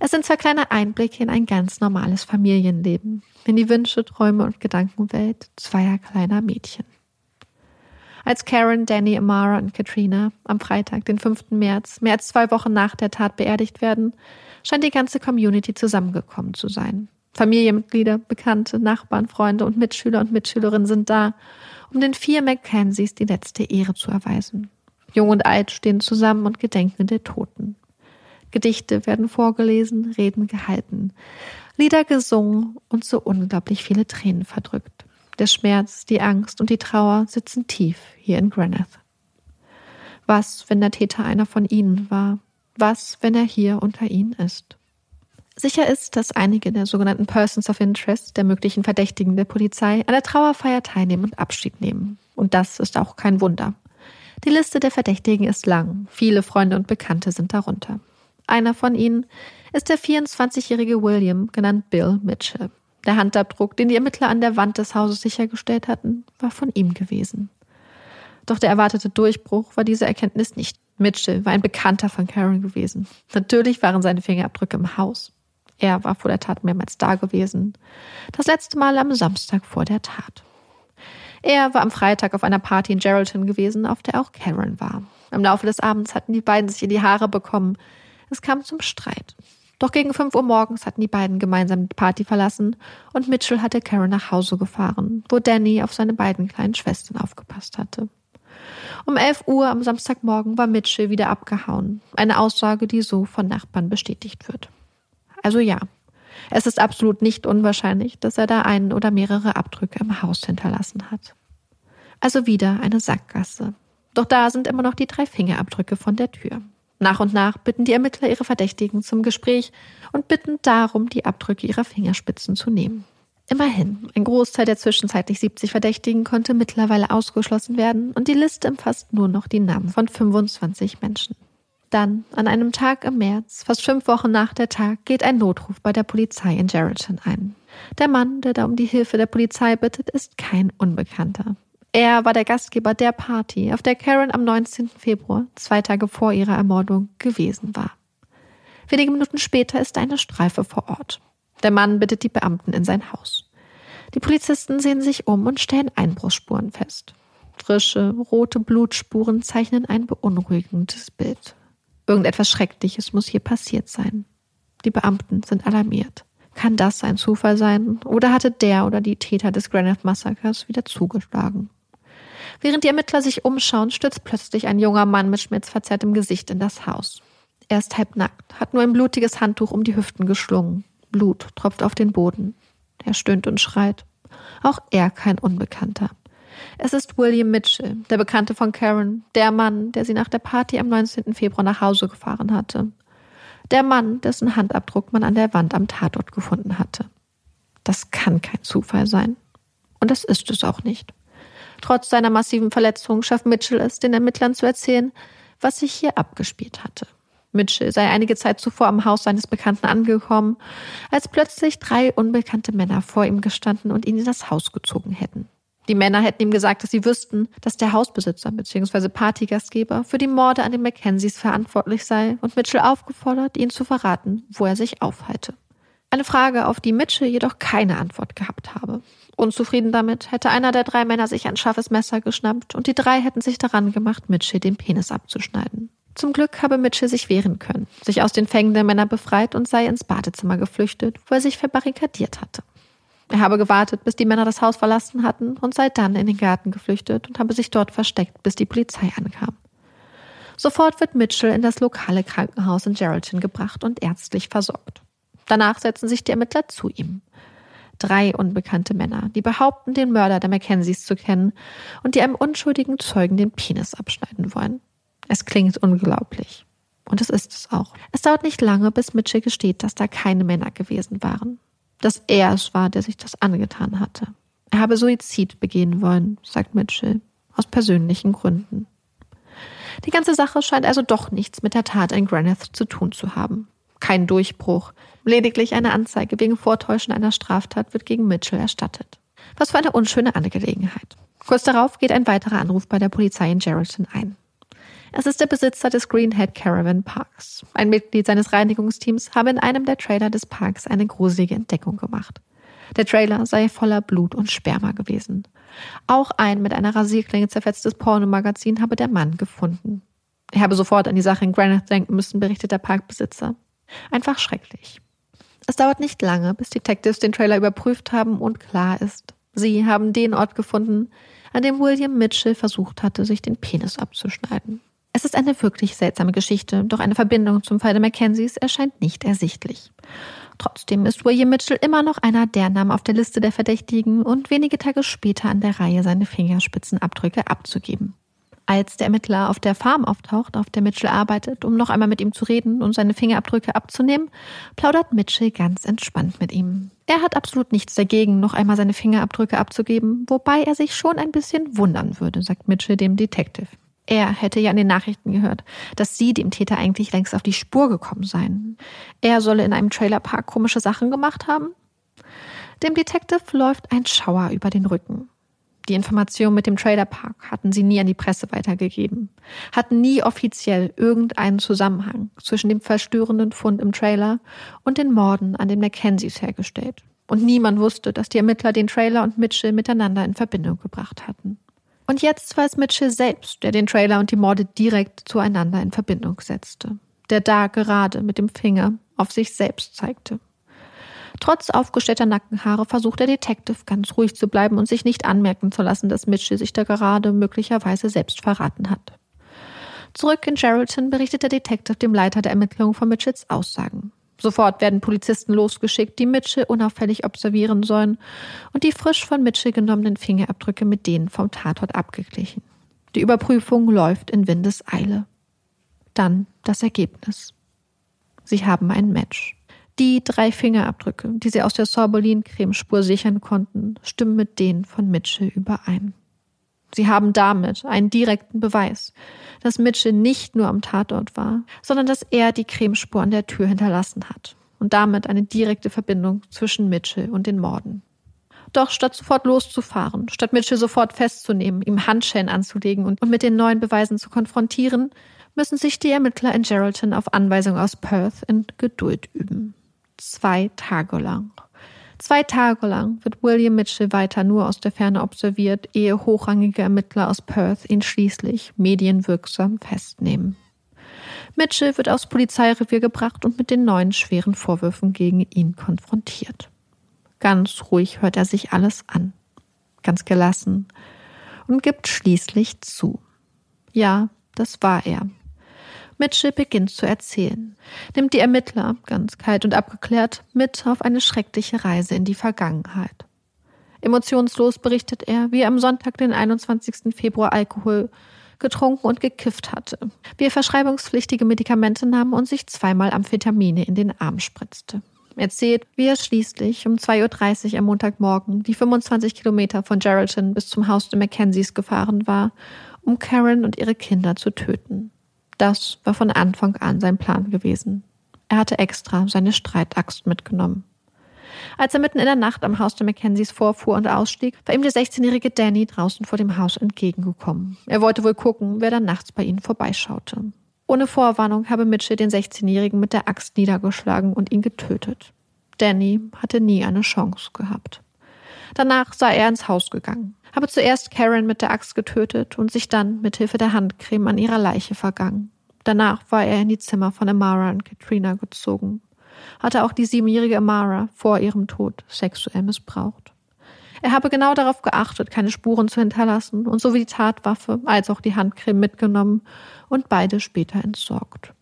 Es sind zwar kleine Einblicke in ein ganz normales Familienleben, in die Wünsche, Träume und Gedankenwelt zweier kleiner Mädchen. Als Karen, Danny, Amara und Katrina am Freitag, den 5. März, mehr als zwei Wochen nach der Tat beerdigt werden, scheint die ganze Community zusammengekommen zu sein. Familienmitglieder, Bekannte, Nachbarn, Freunde und Mitschüler und Mitschülerinnen sind da um den vier Mackenzies die letzte Ehre zu erweisen. Jung und alt stehen zusammen und gedenken der Toten. Gedichte werden vorgelesen, Reden gehalten, Lieder gesungen und so unglaublich viele Tränen verdrückt. Der Schmerz, die Angst und die Trauer sitzen tief hier in Graneth. Was, wenn der Täter einer von ihnen war? Was, wenn er hier unter ihnen ist? Sicher ist, dass einige der sogenannten Persons of Interest, der möglichen Verdächtigen der Polizei, an der Trauerfeier teilnehmen und Abschied nehmen. Und das ist auch kein Wunder. Die Liste der Verdächtigen ist lang. Viele Freunde und Bekannte sind darunter. Einer von ihnen ist der 24-jährige William, genannt Bill Mitchell. Der Handabdruck, den die Ermittler an der Wand des Hauses sichergestellt hatten, war von ihm gewesen. Doch der erwartete Durchbruch war diese Erkenntnis nicht. Mitchell war ein Bekannter von Karen gewesen. Natürlich waren seine Fingerabdrücke im Haus. Er war vor der Tat mehrmals da gewesen. Das letzte Mal am Samstag vor der Tat. Er war am Freitag auf einer Party in Geraldton gewesen, auf der auch Karen war. Im Laufe des Abends hatten die beiden sich in die Haare bekommen. Es kam zum Streit. Doch gegen 5 Uhr morgens hatten die beiden gemeinsam die Party verlassen und Mitchell hatte Karen nach Hause gefahren, wo Danny auf seine beiden kleinen Schwestern aufgepasst hatte. Um 11 Uhr am Samstagmorgen war Mitchell wieder abgehauen. Eine Aussage, die so von Nachbarn bestätigt wird. Also ja, es ist absolut nicht unwahrscheinlich, dass er da einen oder mehrere Abdrücke im Haus hinterlassen hat. Also wieder eine Sackgasse. Doch da sind immer noch die drei Fingerabdrücke von der Tür. Nach und nach bitten die Ermittler ihre Verdächtigen zum Gespräch und bitten darum, die Abdrücke ihrer Fingerspitzen zu nehmen. Immerhin, ein Großteil der zwischenzeitlich 70 Verdächtigen konnte mittlerweile ausgeschlossen werden und die Liste umfasst nur noch die Namen von 25 Menschen. Dann, an einem Tag im März, fast fünf Wochen nach der Tag, geht ein Notruf bei der Polizei in Geraldton ein. Der Mann, der da um die Hilfe der Polizei bittet, ist kein Unbekannter. Er war der Gastgeber der Party, auf der Karen am 19. Februar, zwei Tage vor ihrer Ermordung, gewesen war. Wenige Minuten später ist eine Streife vor Ort. Der Mann bittet die Beamten in sein Haus. Die Polizisten sehen sich um und stellen Einbruchsspuren fest. Frische, rote Blutspuren zeichnen ein beunruhigendes Bild. Irgendetwas Schreckliches muss hier passiert sein. Die Beamten sind alarmiert. Kann das ein Zufall sein? Oder hatte der oder die Täter des Granite Massakers wieder zugeschlagen? Während die Ermittler sich umschauen, stürzt plötzlich ein junger Mann mit schmerzverzerrtem Gesicht in das Haus. Er ist halbnackt, hat nur ein blutiges Handtuch um die Hüften geschlungen. Blut tropft auf den Boden. Er stöhnt und schreit. Auch er kein Unbekannter. Es ist William Mitchell, der Bekannte von Karen, der Mann, der sie nach der Party am 19. Februar nach Hause gefahren hatte. Der Mann, dessen Handabdruck man an der Wand am Tatort gefunden hatte. Das kann kein Zufall sein. Und das ist es auch nicht. Trotz seiner massiven Verletzung schafft Mitchell es, den Ermittlern zu erzählen, was sich hier abgespielt hatte. Mitchell sei einige Zeit zuvor am Haus seines Bekannten angekommen, als plötzlich drei unbekannte Männer vor ihm gestanden und ihn in das Haus gezogen hätten. Die Männer hätten ihm gesagt, dass sie wüssten, dass der Hausbesitzer bzw. Partygastgeber für die Morde an den Mackenzies verantwortlich sei und Mitchell aufgefordert, ihnen zu verraten, wo er sich aufhalte. Eine Frage, auf die Mitchell jedoch keine Antwort gehabt habe. Unzufrieden damit hätte einer der drei Männer sich ein scharfes Messer geschnappt und die drei hätten sich daran gemacht, Mitchell den Penis abzuschneiden. Zum Glück habe Mitchell sich wehren können, sich aus den Fängen der Männer befreit und sei ins Badezimmer geflüchtet, wo er sich verbarrikadiert hatte. Er habe gewartet, bis die Männer das Haus verlassen hatten und sei dann in den Garten geflüchtet und habe sich dort versteckt, bis die Polizei ankam. Sofort wird Mitchell in das lokale Krankenhaus in Geraldton gebracht und ärztlich versorgt. Danach setzen sich die Ermittler zu ihm. Drei unbekannte Männer, die behaupten, den Mörder der Mackenzies zu kennen und die einem unschuldigen Zeugen den Penis abschneiden wollen. Es klingt unglaublich. Und es ist es auch. Es dauert nicht lange, bis Mitchell gesteht, dass da keine Männer gewesen waren. Dass er es war, der sich das angetan hatte. Er habe Suizid begehen wollen, sagt Mitchell. Aus persönlichen Gründen. Die ganze Sache scheint also doch nichts mit der Tat in Graneth zu tun zu haben. Kein Durchbruch. Lediglich eine Anzeige wegen Vortäuschen einer Straftat wird gegen Mitchell erstattet. Was für eine unschöne Angelegenheit. Kurz darauf geht ein weiterer Anruf bei der Polizei in Geraldton ein. Es ist der Besitzer des Greenhead Caravan Parks. Ein Mitglied seines Reinigungsteams habe in einem der Trailer des Parks eine gruselige Entdeckung gemacht. Der Trailer sei voller Blut und Sperma gewesen. Auch ein mit einer Rasierklinge zerfetztes Pornomagazin habe der Mann gefunden. Er habe sofort an die Sache in Granite denken müssen, berichtet der Parkbesitzer. Einfach schrecklich. Es dauert nicht lange, bis Detectives den Trailer überprüft haben und klar ist, sie haben den Ort gefunden, an dem William Mitchell versucht hatte, sich den Penis abzuschneiden. Es ist eine wirklich seltsame Geschichte, doch eine Verbindung zum Fall der Mackenzies erscheint nicht ersichtlich. Trotzdem ist William Mitchell immer noch einer der Namen auf der Liste der Verdächtigen und wenige Tage später an der Reihe, seine Fingerspitzenabdrücke abzugeben. Als der Ermittler auf der Farm auftaucht, auf der Mitchell arbeitet, um noch einmal mit ihm zu reden und seine Fingerabdrücke abzunehmen, plaudert Mitchell ganz entspannt mit ihm. Er hat absolut nichts dagegen, noch einmal seine Fingerabdrücke abzugeben, wobei er sich schon ein bisschen wundern würde, sagt Mitchell dem Detective. Er hätte ja in den Nachrichten gehört, dass sie dem Täter eigentlich längst auf die Spur gekommen seien. Er solle in einem Trailerpark komische Sachen gemacht haben. Dem Detective läuft ein Schauer über den Rücken. Die Information mit dem Trailerpark hatten sie nie an die Presse weitergegeben, hatten nie offiziell irgendeinen Zusammenhang zwischen dem verstörenden Fund im Trailer und den Morden an den Mackenzies hergestellt. Und niemand wusste, dass die Ermittler den Trailer und Mitchell miteinander in Verbindung gebracht hatten. Und jetzt war es Mitchell selbst, der den Trailer und die Morde direkt zueinander in Verbindung setzte, der da gerade mit dem Finger auf sich selbst zeigte. Trotz aufgestellter Nackenhaare versucht der Detective ganz ruhig zu bleiben und sich nicht anmerken zu lassen, dass Mitchell sich da gerade möglicherweise selbst verraten hat. Zurück in Geraldton berichtet der Detective dem Leiter der Ermittlungen von Mitchells Aussagen. Sofort werden Polizisten losgeschickt, die Mitchell unauffällig observieren sollen und die frisch von Mitchell genommenen Fingerabdrücke mit denen vom Tatort abgeglichen. Die Überprüfung läuft in Windeseile. Dann das Ergebnis. Sie haben ein Match. Die drei Fingerabdrücke, die sie aus der Sorbolin-Cremespur sichern konnten, stimmen mit denen von Mitchell überein. Sie haben damit einen direkten Beweis, dass Mitchell nicht nur am Tatort war, sondern dass er die Cremespur an der Tür hinterlassen hat und damit eine direkte Verbindung zwischen Mitchell und den Morden. Doch statt sofort loszufahren, statt Mitchell sofort festzunehmen, ihm Handschellen anzulegen und, mit den neuen Beweisen zu konfrontieren, müssen sich die Ermittler in Geraldton auf Anweisung aus Perth in Geduld üben. Zwei Tage lang. Zwei Tage lang wird William Mitchell weiter nur aus der Ferne observiert, ehe hochrangige Ermittler aus Perth ihn schließlich medienwirksam festnehmen. Mitchell wird aufs Polizeirevier gebracht und mit den neuen schweren Vorwürfen gegen ihn konfrontiert. Ganz ruhig hört er sich alles an, ganz gelassen und gibt schließlich zu. Ja, das war er, Mitchell beginnt zu erzählen, nimmt die Ermittler, ganz kalt und abgeklärt, mit auf eine schreckliche Reise in die Vergangenheit. Emotionslos berichtet er, wie er am Sonntag, den 21. Februar, Alkohol getrunken und gekifft hatte, wie er verschreibungspflichtige Medikamente nahm und sich zweimal Amphetamine in den Arm spritzte. Er erzählt, wie er schließlich um 2.30 Uhr am Montagmorgen die 25 Kilometer von Geraldton bis zum Haus der Mackenzies gefahren war, um Karen und ihre Kinder zu töten. Das war von Anfang an sein Plan gewesen. Er hatte extra seine Streitaxt mitgenommen. Als er mitten in der Nacht am Haus der Mackenzies vorfuhr und ausstieg, war ihm der 16-jährige Danny draußen vor dem Haus entgegengekommen. Er wollte wohl gucken, wer dann nachts bei ihnen vorbeischaute. Ohne Vorwarnung habe Mitchell den 16-jährigen mit der Axt niedergeschlagen und ihn getötet. Danny hatte nie eine Chance gehabt. Danach sei er ins Haus gegangen, habe zuerst Karen mit der Axt getötet und sich dann mit Hilfe der Handcreme an ihrer Leiche vergangen. Danach war er in die Zimmer von Amara und Katrina gezogen, hatte auch die siebenjährige Amara vor ihrem Tod sexuell missbraucht. Er habe genau darauf geachtet, keine Spuren zu hinterlassen und sowie die Tatwaffe als auch die Handcreme mitgenommen und beide später entsorgt.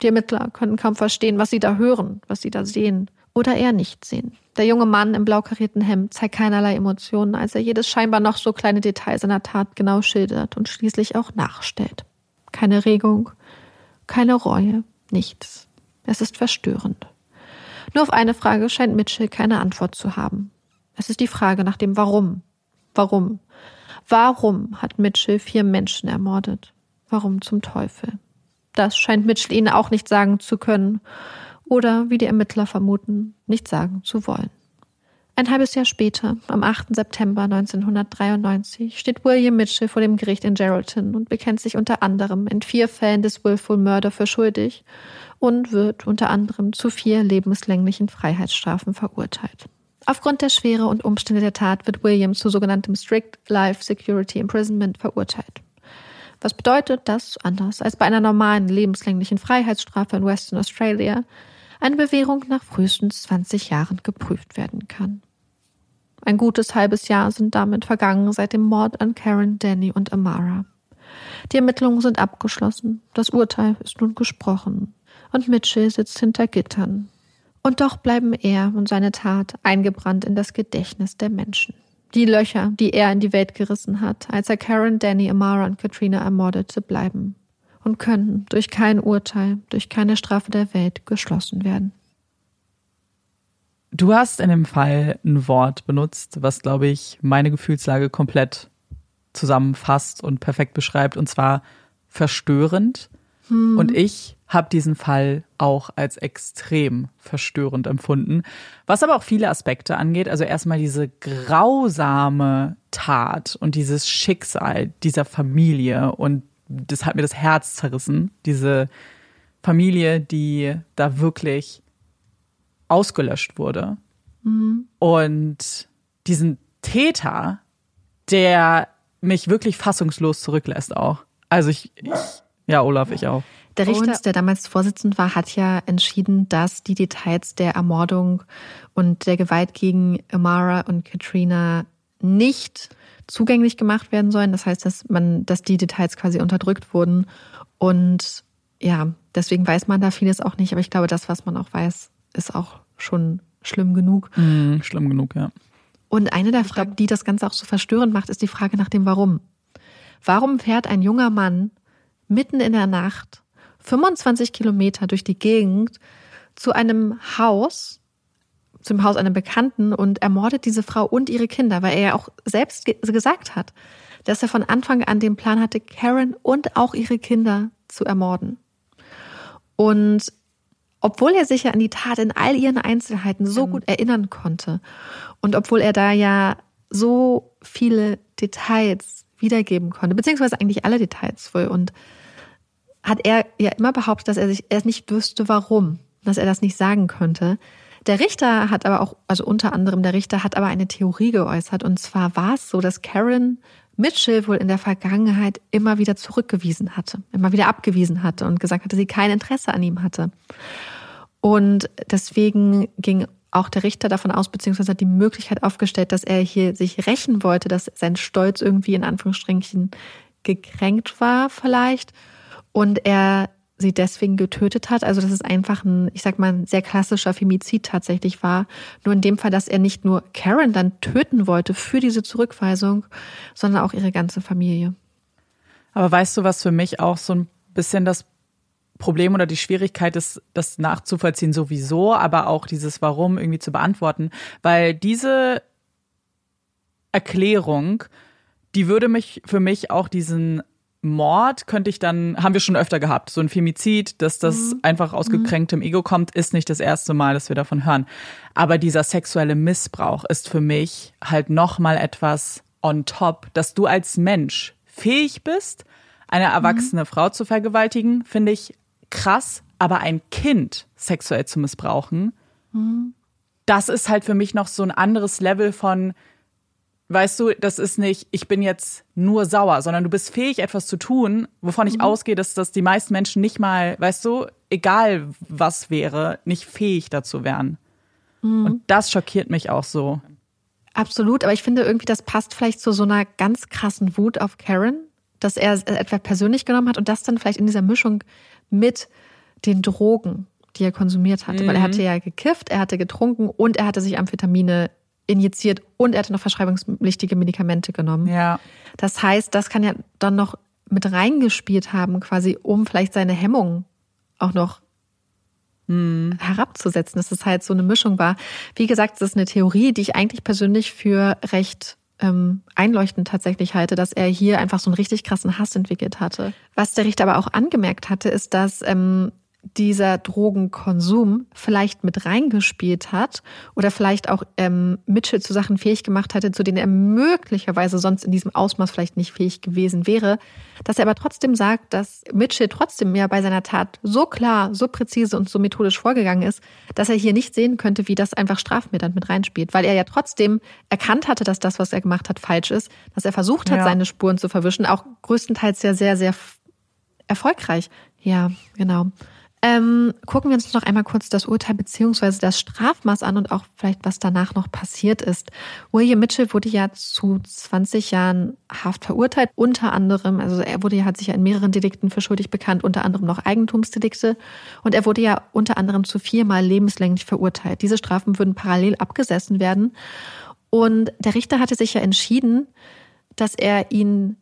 Die Ermittler können kaum verstehen, was sie da hören, was sie da sehen oder eher nicht sehen. Der junge Mann im blau karierten Hemd zeigt keinerlei Emotionen, als er jedes scheinbar noch so kleine Detail seiner Tat genau schildert und schließlich auch nachstellt keine Regung, keine Reue, nichts. Es ist verstörend. Nur auf eine Frage scheint Mitchell keine Antwort zu haben. Es ist die Frage nach dem Warum. Warum? Warum hat Mitchell vier Menschen ermordet? Warum zum Teufel? Das scheint Mitchell ihnen auch nicht sagen zu können oder, wie die Ermittler vermuten, nicht sagen zu wollen. Ein halbes Jahr später, am 8. September 1993, steht William Mitchell vor dem Gericht in Geraldton und bekennt sich unter anderem in vier Fällen des Willful Murder für schuldig und wird unter anderem zu vier lebenslänglichen Freiheitsstrafen verurteilt. Aufgrund der Schwere und Umstände der Tat wird William zu sogenanntem Strict Life Security Imprisonment verurteilt. Was bedeutet, dass, anders als bei einer normalen lebenslänglichen Freiheitsstrafe in Western Australia, eine Bewährung nach frühestens 20 Jahren geprüft werden kann. Ein gutes halbes Jahr sind damit vergangen seit dem Mord an Karen, Danny und Amara. Die Ermittlungen sind abgeschlossen, das Urteil ist nun gesprochen und Mitchell sitzt hinter Gittern. Und doch bleiben er und seine Tat eingebrannt in das Gedächtnis der Menschen. Die Löcher, die er in die Welt gerissen hat, als er Karen, Danny, Amara und Katrina ermordete, bleiben und können durch kein Urteil, durch keine Strafe der Welt geschlossen werden. Du hast in dem Fall ein Wort benutzt, was, glaube ich, meine Gefühlslage komplett zusammenfasst und perfekt beschreibt, und zwar verstörend. Hm. Und ich habe diesen Fall auch als extrem verstörend empfunden, was aber auch viele Aspekte angeht. Also erstmal diese grausame Tat und dieses Schicksal dieser Familie und das hat mir das Herz zerrissen, diese Familie, die da wirklich ausgelöscht wurde. Mhm. Und diesen Täter, der mich wirklich fassungslos zurücklässt auch. Also ich, ich ja, Olaf, ich auch. Der Richter, und der damals Vorsitzend war, hat ja entschieden, dass die Details der Ermordung und der Gewalt gegen Amara und Katrina nicht zugänglich gemacht werden sollen. Das heißt, dass man, dass die Details quasi unterdrückt wurden. Und ja, deswegen weiß man da vieles auch nicht. Aber ich glaube, das, was man auch weiß, ist auch schon schlimm genug. Mm, schlimm genug, ja. Und eine der Fragen, die das Ganze auch so verstörend macht, ist die Frage nach dem Warum. Warum fährt ein junger Mann mitten in der Nacht 25 Kilometer durch die Gegend zu einem Haus, zum Haus einer Bekannten und ermordet diese Frau und ihre Kinder, weil er ja auch selbst gesagt hat, dass er von Anfang an den Plan hatte, Karen und auch ihre Kinder zu ermorden. Und obwohl er sich ja an die Tat in all ihren Einzelheiten so mhm. gut erinnern konnte und obwohl er da ja so viele Details wiedergeben konnte, beziehungsweise eigentlich alle Details wohl und hat er ja immer behauptet, dass er sich erst nicht wüsste, warum, dass er das nicht sagen könnte. Der Richter hat aber auch, also unter anderem der Richter hat aber eine Theorie geäußert. Und zwar war es so, dass Karen Mitchell wohl in der Vergangenheit immer wieder zurückgewiesen hatte, immer wieder abgewiesen hatte und gesagt hatte, sie kein Interesse an ihm hatte. Und deswegen ging auch der Richter davon aus, beziehungsweise hat die Möglichkeit aufgestellt, dass er hier sich rächen wollte, dass sein Stolz irgendwie in Anführungsstrichen gekränkt war vielleicht und er sie deswegen getötet hat. Also dass es einfach ein, ich sag mal, ein sehr klassischer Femizid tatsächlich war. Nur in dem Fall, dass er nicht nur Karen dann töten wollte für diese Zurückweisung, sondern auch ihre ganze Familie. Aber weißt du, was für mich auch so ein bisschen das Problem oder die Schwierigkeit ist, das nachzuvollziehen sowieso, aber auch dieses Warum irgendwie zu beantworten, weil diese Erklärung, die würde mich für mich auch diesen Mord könnte ich dann, haben wir schon öfter gehabt, so ein Femizid, dass das mhm. einfach aus mhm. gekränktem Ego kommt, ist nicht das erste Mal, dass wir davon hören. Aber dieser sexuelle Missbrauch ist für mich halt nochmal etwas on top, dass du als Mensch fähig bist, eine erwachsene mhm. Frau zu vergewaltigen, finde ich krass, aber ein Kind sexuell zu missbrauchen, mhm. das ist halt für mich noch so ein anderes Level von, weißt du, das ist nicht, ich bin jetzt nur sauer, sondern du bist fähig, etwas zu tun, wovon ich mhm. ausgehe, dass das die meisten Menschen nicht mal, weißt du, egal was wäre, nicht fähig dazu wären. Mhm. Und das schockiert mich auch so. Absolut, aber ich finde irgendwie, das passt vielleicht zu so einer ganz krassen Wut auf Karen, dass er es etwa persönlich genommen hat und das dann vielleicht in dieser Mischung mit den Drogen, die er konsumiert hatte. Mhm. Weil er hatte ja gekifft, er hatte getrunken und er hatte sich Amphetamine injiziert und er hatte noch verschreibungspflichtige Medikamente genommen. Ja. Das heißt, das kann ja dann noch mit reingespielt haben, quasi, um vielleicht seine Hemmungen auch noch hm. herabzusetzen, dass es halt so eine Mischung war. Wie gesagt, das ist eine Theorie, die ich eigentlich persönlich für recht ähm, einleuchtend tatsächlich halte, dass er hier einfach so einen richtig krassen Hass entwickelt hatte. Was der Richter aber auch angemerkt hatte, ist, dass ähm, dieser Drogenkonsum vielleicht mit reingespielt hat oder vielleicht auch ähm, Mitchell zu Sachen fähig gemacht hatte, zu denen er möglicherweise sonst in diesem Ausmaß vielleicht nicht fähig gewesen wäre, dass er aber trotzdem sagt, dass Mitchell trotzdem ja bei seiner Tat so klar, so präzise und so methodisch vorgegangen ist, dass er hier nicht sehen könnte, wie das einfach strafmildernd mit reinspielt, weil er ja trotzdem erkannt hatte, dass das, was er gemacht hat, falsch ist, dass er versucht hat, ja. seine Spuren zu verwischen, auch größtenteils ja sehr, sehr erfolgreich. Ja, genau. Ähm, gucken wir uns noch einmal kurz das Urteil beziehungsweise das Strafmaß an und auch vielleicht, was danach noch passiert ist. William Mitchell wurde ja zu 20 Jahren Haft verurteilt, unter anderem, also er wurde ja, hat sich ja in mehreren Delikten für schuldig bekannt, unter anderem noch Eigentumsdelikte und er wurde ja unter anderem zu viermal lebenslänglich verurteilt. Diese Strafen würden parallel abgesessen werden und der Richter hatte sich ja entschieden, dass er ihn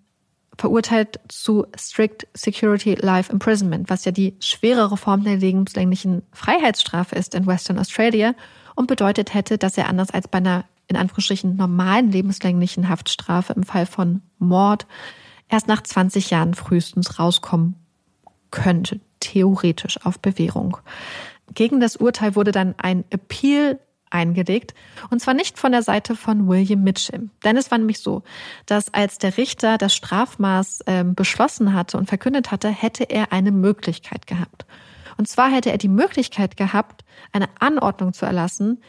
verurteilt zu Strict Security Life Imprisonment, was ja die schwerere Form der lebenslänglichen Freiheitsstrafe ist in Western Australia und bedeutet hätte, dass er anders als bei einer in Anführungsstrichen normalen lebenslänglichen Haftstrafe im Fall von Mord erst nach 20 Jahren frühestens rauskommen könnte, theoretisch auf Bewährung. Gegen das Urteil wurde dann ein Appeal eingelegt. Und zwar nicht von der Seite von William Mitchell. Denn es war nämlich so, dass als der Richter das Strafmaß äh, beschlossen hatte und verkündet hatte, hätte er eine Möglichkeit gehabt. Und zwar hätte er die Möglichkeit gehabt, eine Anordnung zu erlassen,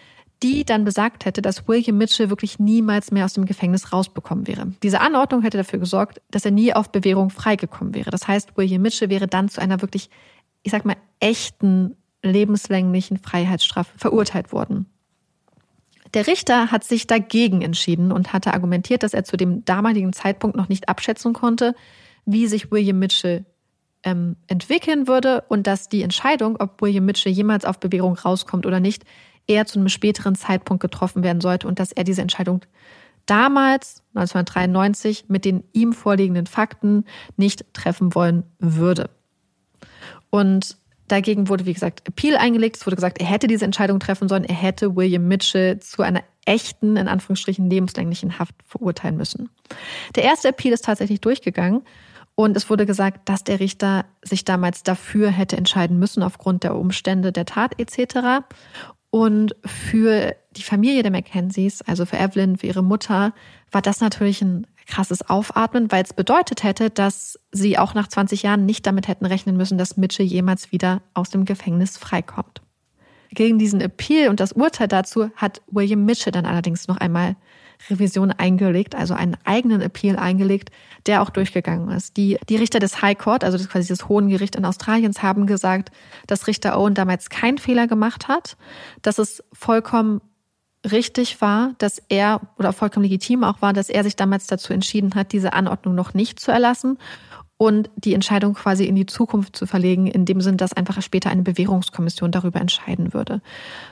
die dann besagt hätte, dass William Mitchell wirklich niemals mehr aus dem Gefängnis rausbekommen wäre. Diese Anordnung hätte dafür gesorgt, dass er nie auf Bewährung freigekommen wäre. Das heißt, William Mitchell wäre dann zu einer wirklich, ich sag mal, echten lebenslänglichen Freiheitsstrafe verurteilt worden. Der Richter hat sich dagegen entschieden und hatte argumentiert, dass er zu dem damaligen Zeitpunkt noch nicht abschätzen konnte, wie sich William Mitchell ähm, entwickeln würde und dass die Entscheidung, ob William Mitchell jemals auf Bewährung rauskommt oder nicht, eher zu einem späteren Zeitpunkt getroffen werden sollte und dass er diese Entscheidung damals, 1993, mit den ihm vorliegenden Fakten nicht treffen wollen würde. Und dagegen wurde, wie gesagt, Appeal eingelegt. Es wurde gesagt, er hätte diese Entscheidung treffen sollen. Er hätte William Mitchell zu einer echten, in Anführungsstrichen, lebenslänglichen Haft verurteilen müssen. Der erste Appeal ist tatsächlich durchgegangen. Und es wurde gesagt, dass der Richter sich damals dafür hätte entscheiden müssen, aufgrund der Umstände der Tat etc. Und für die Familie der Mackenzies, also für Evelyn, für ihre Mutter, war das natürlich ein krasses Aufatmen, weil es bedeutet hätte, dass sie auch nach 20 Jahren nicht damit hätten rechnen müssen, dass Mitchell jemals wieder aus dem Gefängnis freikommt. Gegen diesen Appeal und das Urteil dazu hat William Mitchell dann allerdings noch einmal Revision eingelegt, also einen eigenen Appeal eingelegt, der auch durchgegangen ist. Die, die Richter des High Court, also das quasi das Hohen Gericht in Australiens, haben gesagt, dass Richter Owen damals keinen Fehler gemacht hat, dass es vollkommen richtig war, dass er oder vollkommen legitim auch war, dass er sich damals dazu entschieden hat, diese Anordnung noch nicht zu erlassen und die Entscheidung quasi in die Zukunft zu verlegen, in dem Sinn, dass einfach später eine Bewährungskommission darüber entscheiden würde.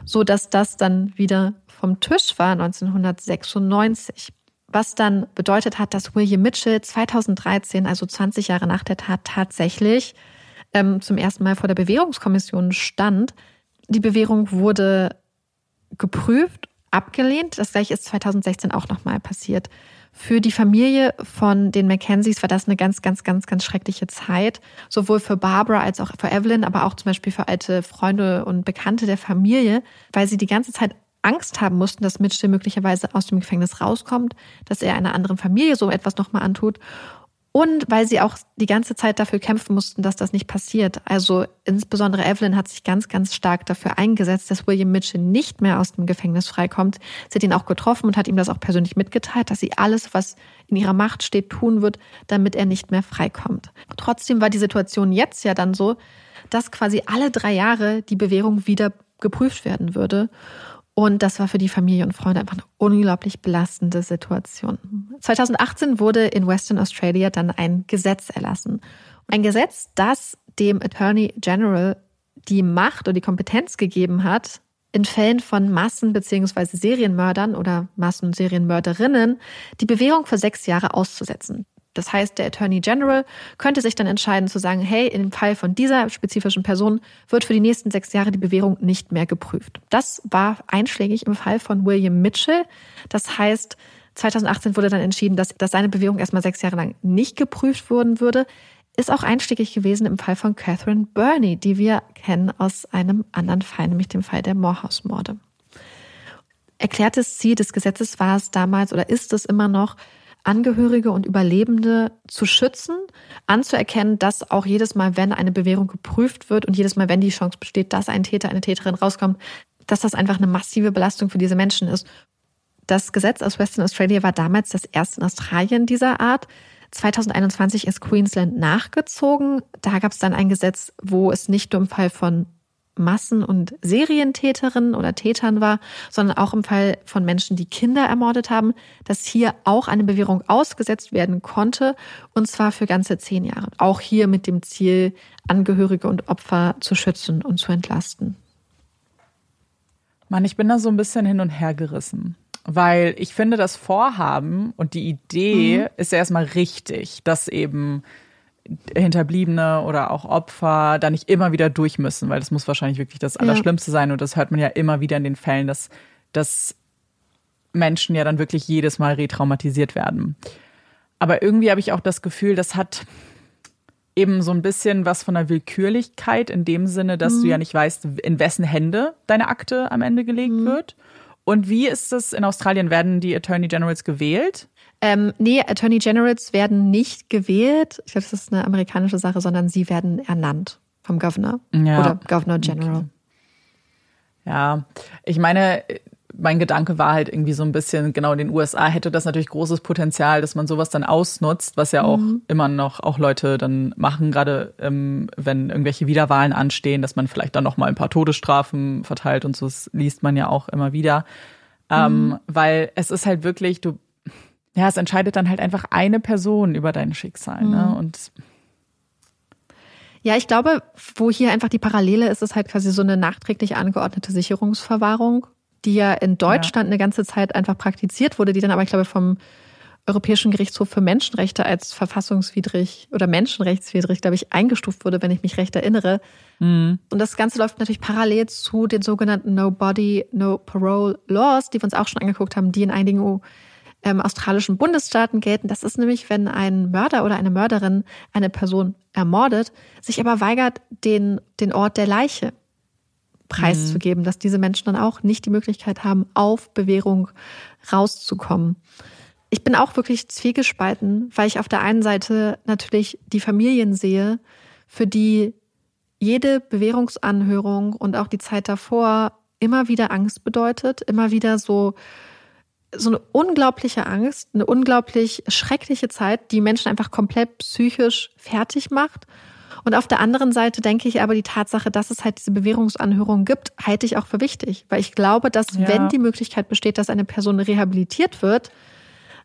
So dass das dann wieder vom Tisch war 1996. Was dann bedeutet hat, dass William Mitchell 2013, also 20 Jahre nach der Tat, tatsächlich ähm, zum ersten Mal vor der Bewährungskommission stand. Die Bewährung wurde geprüft, abgelehnt. Das gleiche ist 2016 auch nochmal passiert. Für die Familie von den Mackenzies war das eine ganz, ganz, ganz, ganz schreckliche Zeit. Sowohl für Barbara als auch für Evelyn, aber auch zum Beispiel für alte Freunde und Bekannte der Familie, weil sie die ganze Zeit Angst haben mussten, dass Mitchell möglicherweise aus dem Gefängnis rauskommt, dass er einer anderen Familie so etwas nochmal antut. Und weil sie auch die ganze Zeit dafür kämpfen mussten, dass das nicht passiert. Also insbesondere Evelyn hat sich ganz, ganz stark dafür eingesetzt, dass William Mitchell nicht mehr aus dem Gefängnis freikommt. Sie hat ihn auch getroffen und hat ihm das auch persönlich mitgeteilt, dass sie alles, was in ihrer Macht steht, tun wird, damit er nicht mehr freikommt. Trotzdem war die Situation jetzt ja dann so, dass quasi alle drei Jahre die Bewährung wieder geprüft werden würde. Und das war für die Familie und Freunde einfach eine unglaublich belastende Situation. 2018 wurde in Western Australia dann ein Gesetz erlassen. Ein Gesetz, das dem Attorney General die Macht oder die Kompetenz gegeben hat, in Fällen von Massen- bzw. Serienmördern oder Massen- und Serienmörderinnen die Bewährung für sechs Jahre auszusetzen. Das heißt, der Attorney General könnte sich dann entscheiden zu sagen, hey, dem Fall von dieser spezifischen Person wird für die nächsten sechs Jahre die Bewährung nicht mehr geprüft. Das war einschlägig im Fall von William Mitchell. Das heißt, 2018 wurde dann entschieden, dass, dass seine Bewährung erstmal sechs Jahre lang nicht geprüft worden würde. Ist auch einschlägig gewesen im Fall von Catherine Burney, die wir kennen aus einem anderen Fall, nämlich dem Fall der Morehouse-Morde. Erklärtes Ziel des Gesetzes war es damals oder ist es immer noch, Angehörige und Überlebende zu schützen, anzuerkennen, dass auch jedes Mal, wenn eine Bewährung geprüft wird und jedes Mal, wenn die Chance besteht, dass ein Täter, eine Täterin rauskommt, dass das einfach eine massive Belastung für diese Menschen ist. Das Gesetz aus Western Australia war damals das erste in Australien dieser Art. 2021 ist Queensland nachgezogen. Da gab es dann ein Gesetz, wo es nicht nur im Fall von Massen- und Serientäterinnen oder Tätern war, sondern auch im Fall von Menschen, die Kinder ermordet haben, dass hier auch eine Bewährung ausgesetzt werden konnte, und zwar für ganze zehn Jahre. Auch hier mit dem Ziel, Angehörige und Opfer zu schützen und zu entlasten. Mann, ich bin da so ein bisschen hin und her gerissen. Weil ich finde, das Vorhaben und die Idee mhm. ist ja erstmal richtig, dass eben Hinterbliebene oder auch Opfer da nicht immer wieder durch müssen, weil das muss wahrscheinlich wirklich das Allerschlimmste sein. Und das hört man ja immer wieder in den Fällen, dass, dass Menschen ja dann wirklich jedes Mal retraumatisiert werden. Aber irgendwie habe ich auch das Gefühl, das hat eben so ein bisschen was von der Willkürlichkeit in dem Sinne, dass mhm. du ja nicht weißt, in wessen Hände deine Akte am Ende gelegt mhm. wird. Und wie ist es in Australien? Werden die Attorney Generals gewählt? Ähm, nee, Attorney Generals werden nicht gewählt. Ich glaube, das ist eine amerikanische Sache, sondern sie werden ernannt vom Governor ja. oder Governor General. Okay. Ja, ich meine, mein Gedanke war halt irgendwie so ein bisschen, genau, in den USA hätte das natürlich großes Potenzial, dass man sowas dann ausnutzt, was ja auch mhm. immer noch auch Leute dann machen, gerade ähm, wenn irgendwelche Wiederwahlen anstehen, dass man vielleicht dann noch mal ein paar Todesstrafen verteilt und so, das liest man ja auch immer wieder. Ähm, mhm. weil es ist halt wirklich, du, ja, es entscheidet dann halt einfach eine Person über dein Schicksal, ne? mhm. ne? Und ja, ich glaube, wo hier einfach die Parallele ist, ist halt quasi so eine nachträglich angeordnete Sicherungsverwahrung, die ja in Deutschland ja. eine ganze Zeit einfach praktiziert wurde, die dann aber, ich glaube, vom Europäischen Gerichtshof für Menschenrechte als verfassungswidrig oder menschenrechtswidrig, glaube ich, eingestuft wurde, wenn ich mich recht erinnere. Mhm. Und das Ganze läuft natürlich parallel zu den sogenannten No Body, No Parole Laws, die wir uns auch schon angeguckt haben, die in einigen ähm, australischen Bundesstaaten gelten. Das ist nämlich, wenn ein Mörder oder eine Mörderin eine Person ermordet, sich aber weigert, den, den Ort der Leiche preiszugeben, mhm. dass diese Menschen dann auch nicht die Möglichkeit haben, auf Bewährung rauszukommen. Ich bin auch wirklich zwiegespalten, weil ich auf der einen Seite natürlich die Familien sehe, für die jede Bewährungsanhörung und auch die Zeit davor immer wieder Angst bedeutet, immer wieder so so eine unglaubliche Angst, eine unglaublich schreckliche Zeit, die Menschen einfach komplett psychisch fertig macht. Und auf der anderen Seite denke ich aber die Tatsache, dass es halt diese Bewährungsanhörung gibt, halte ich auch für wichtig, weil ich glaube, dass ja. wenn die Möglichkeit besteht, dass eine Person rehabilitiert wird,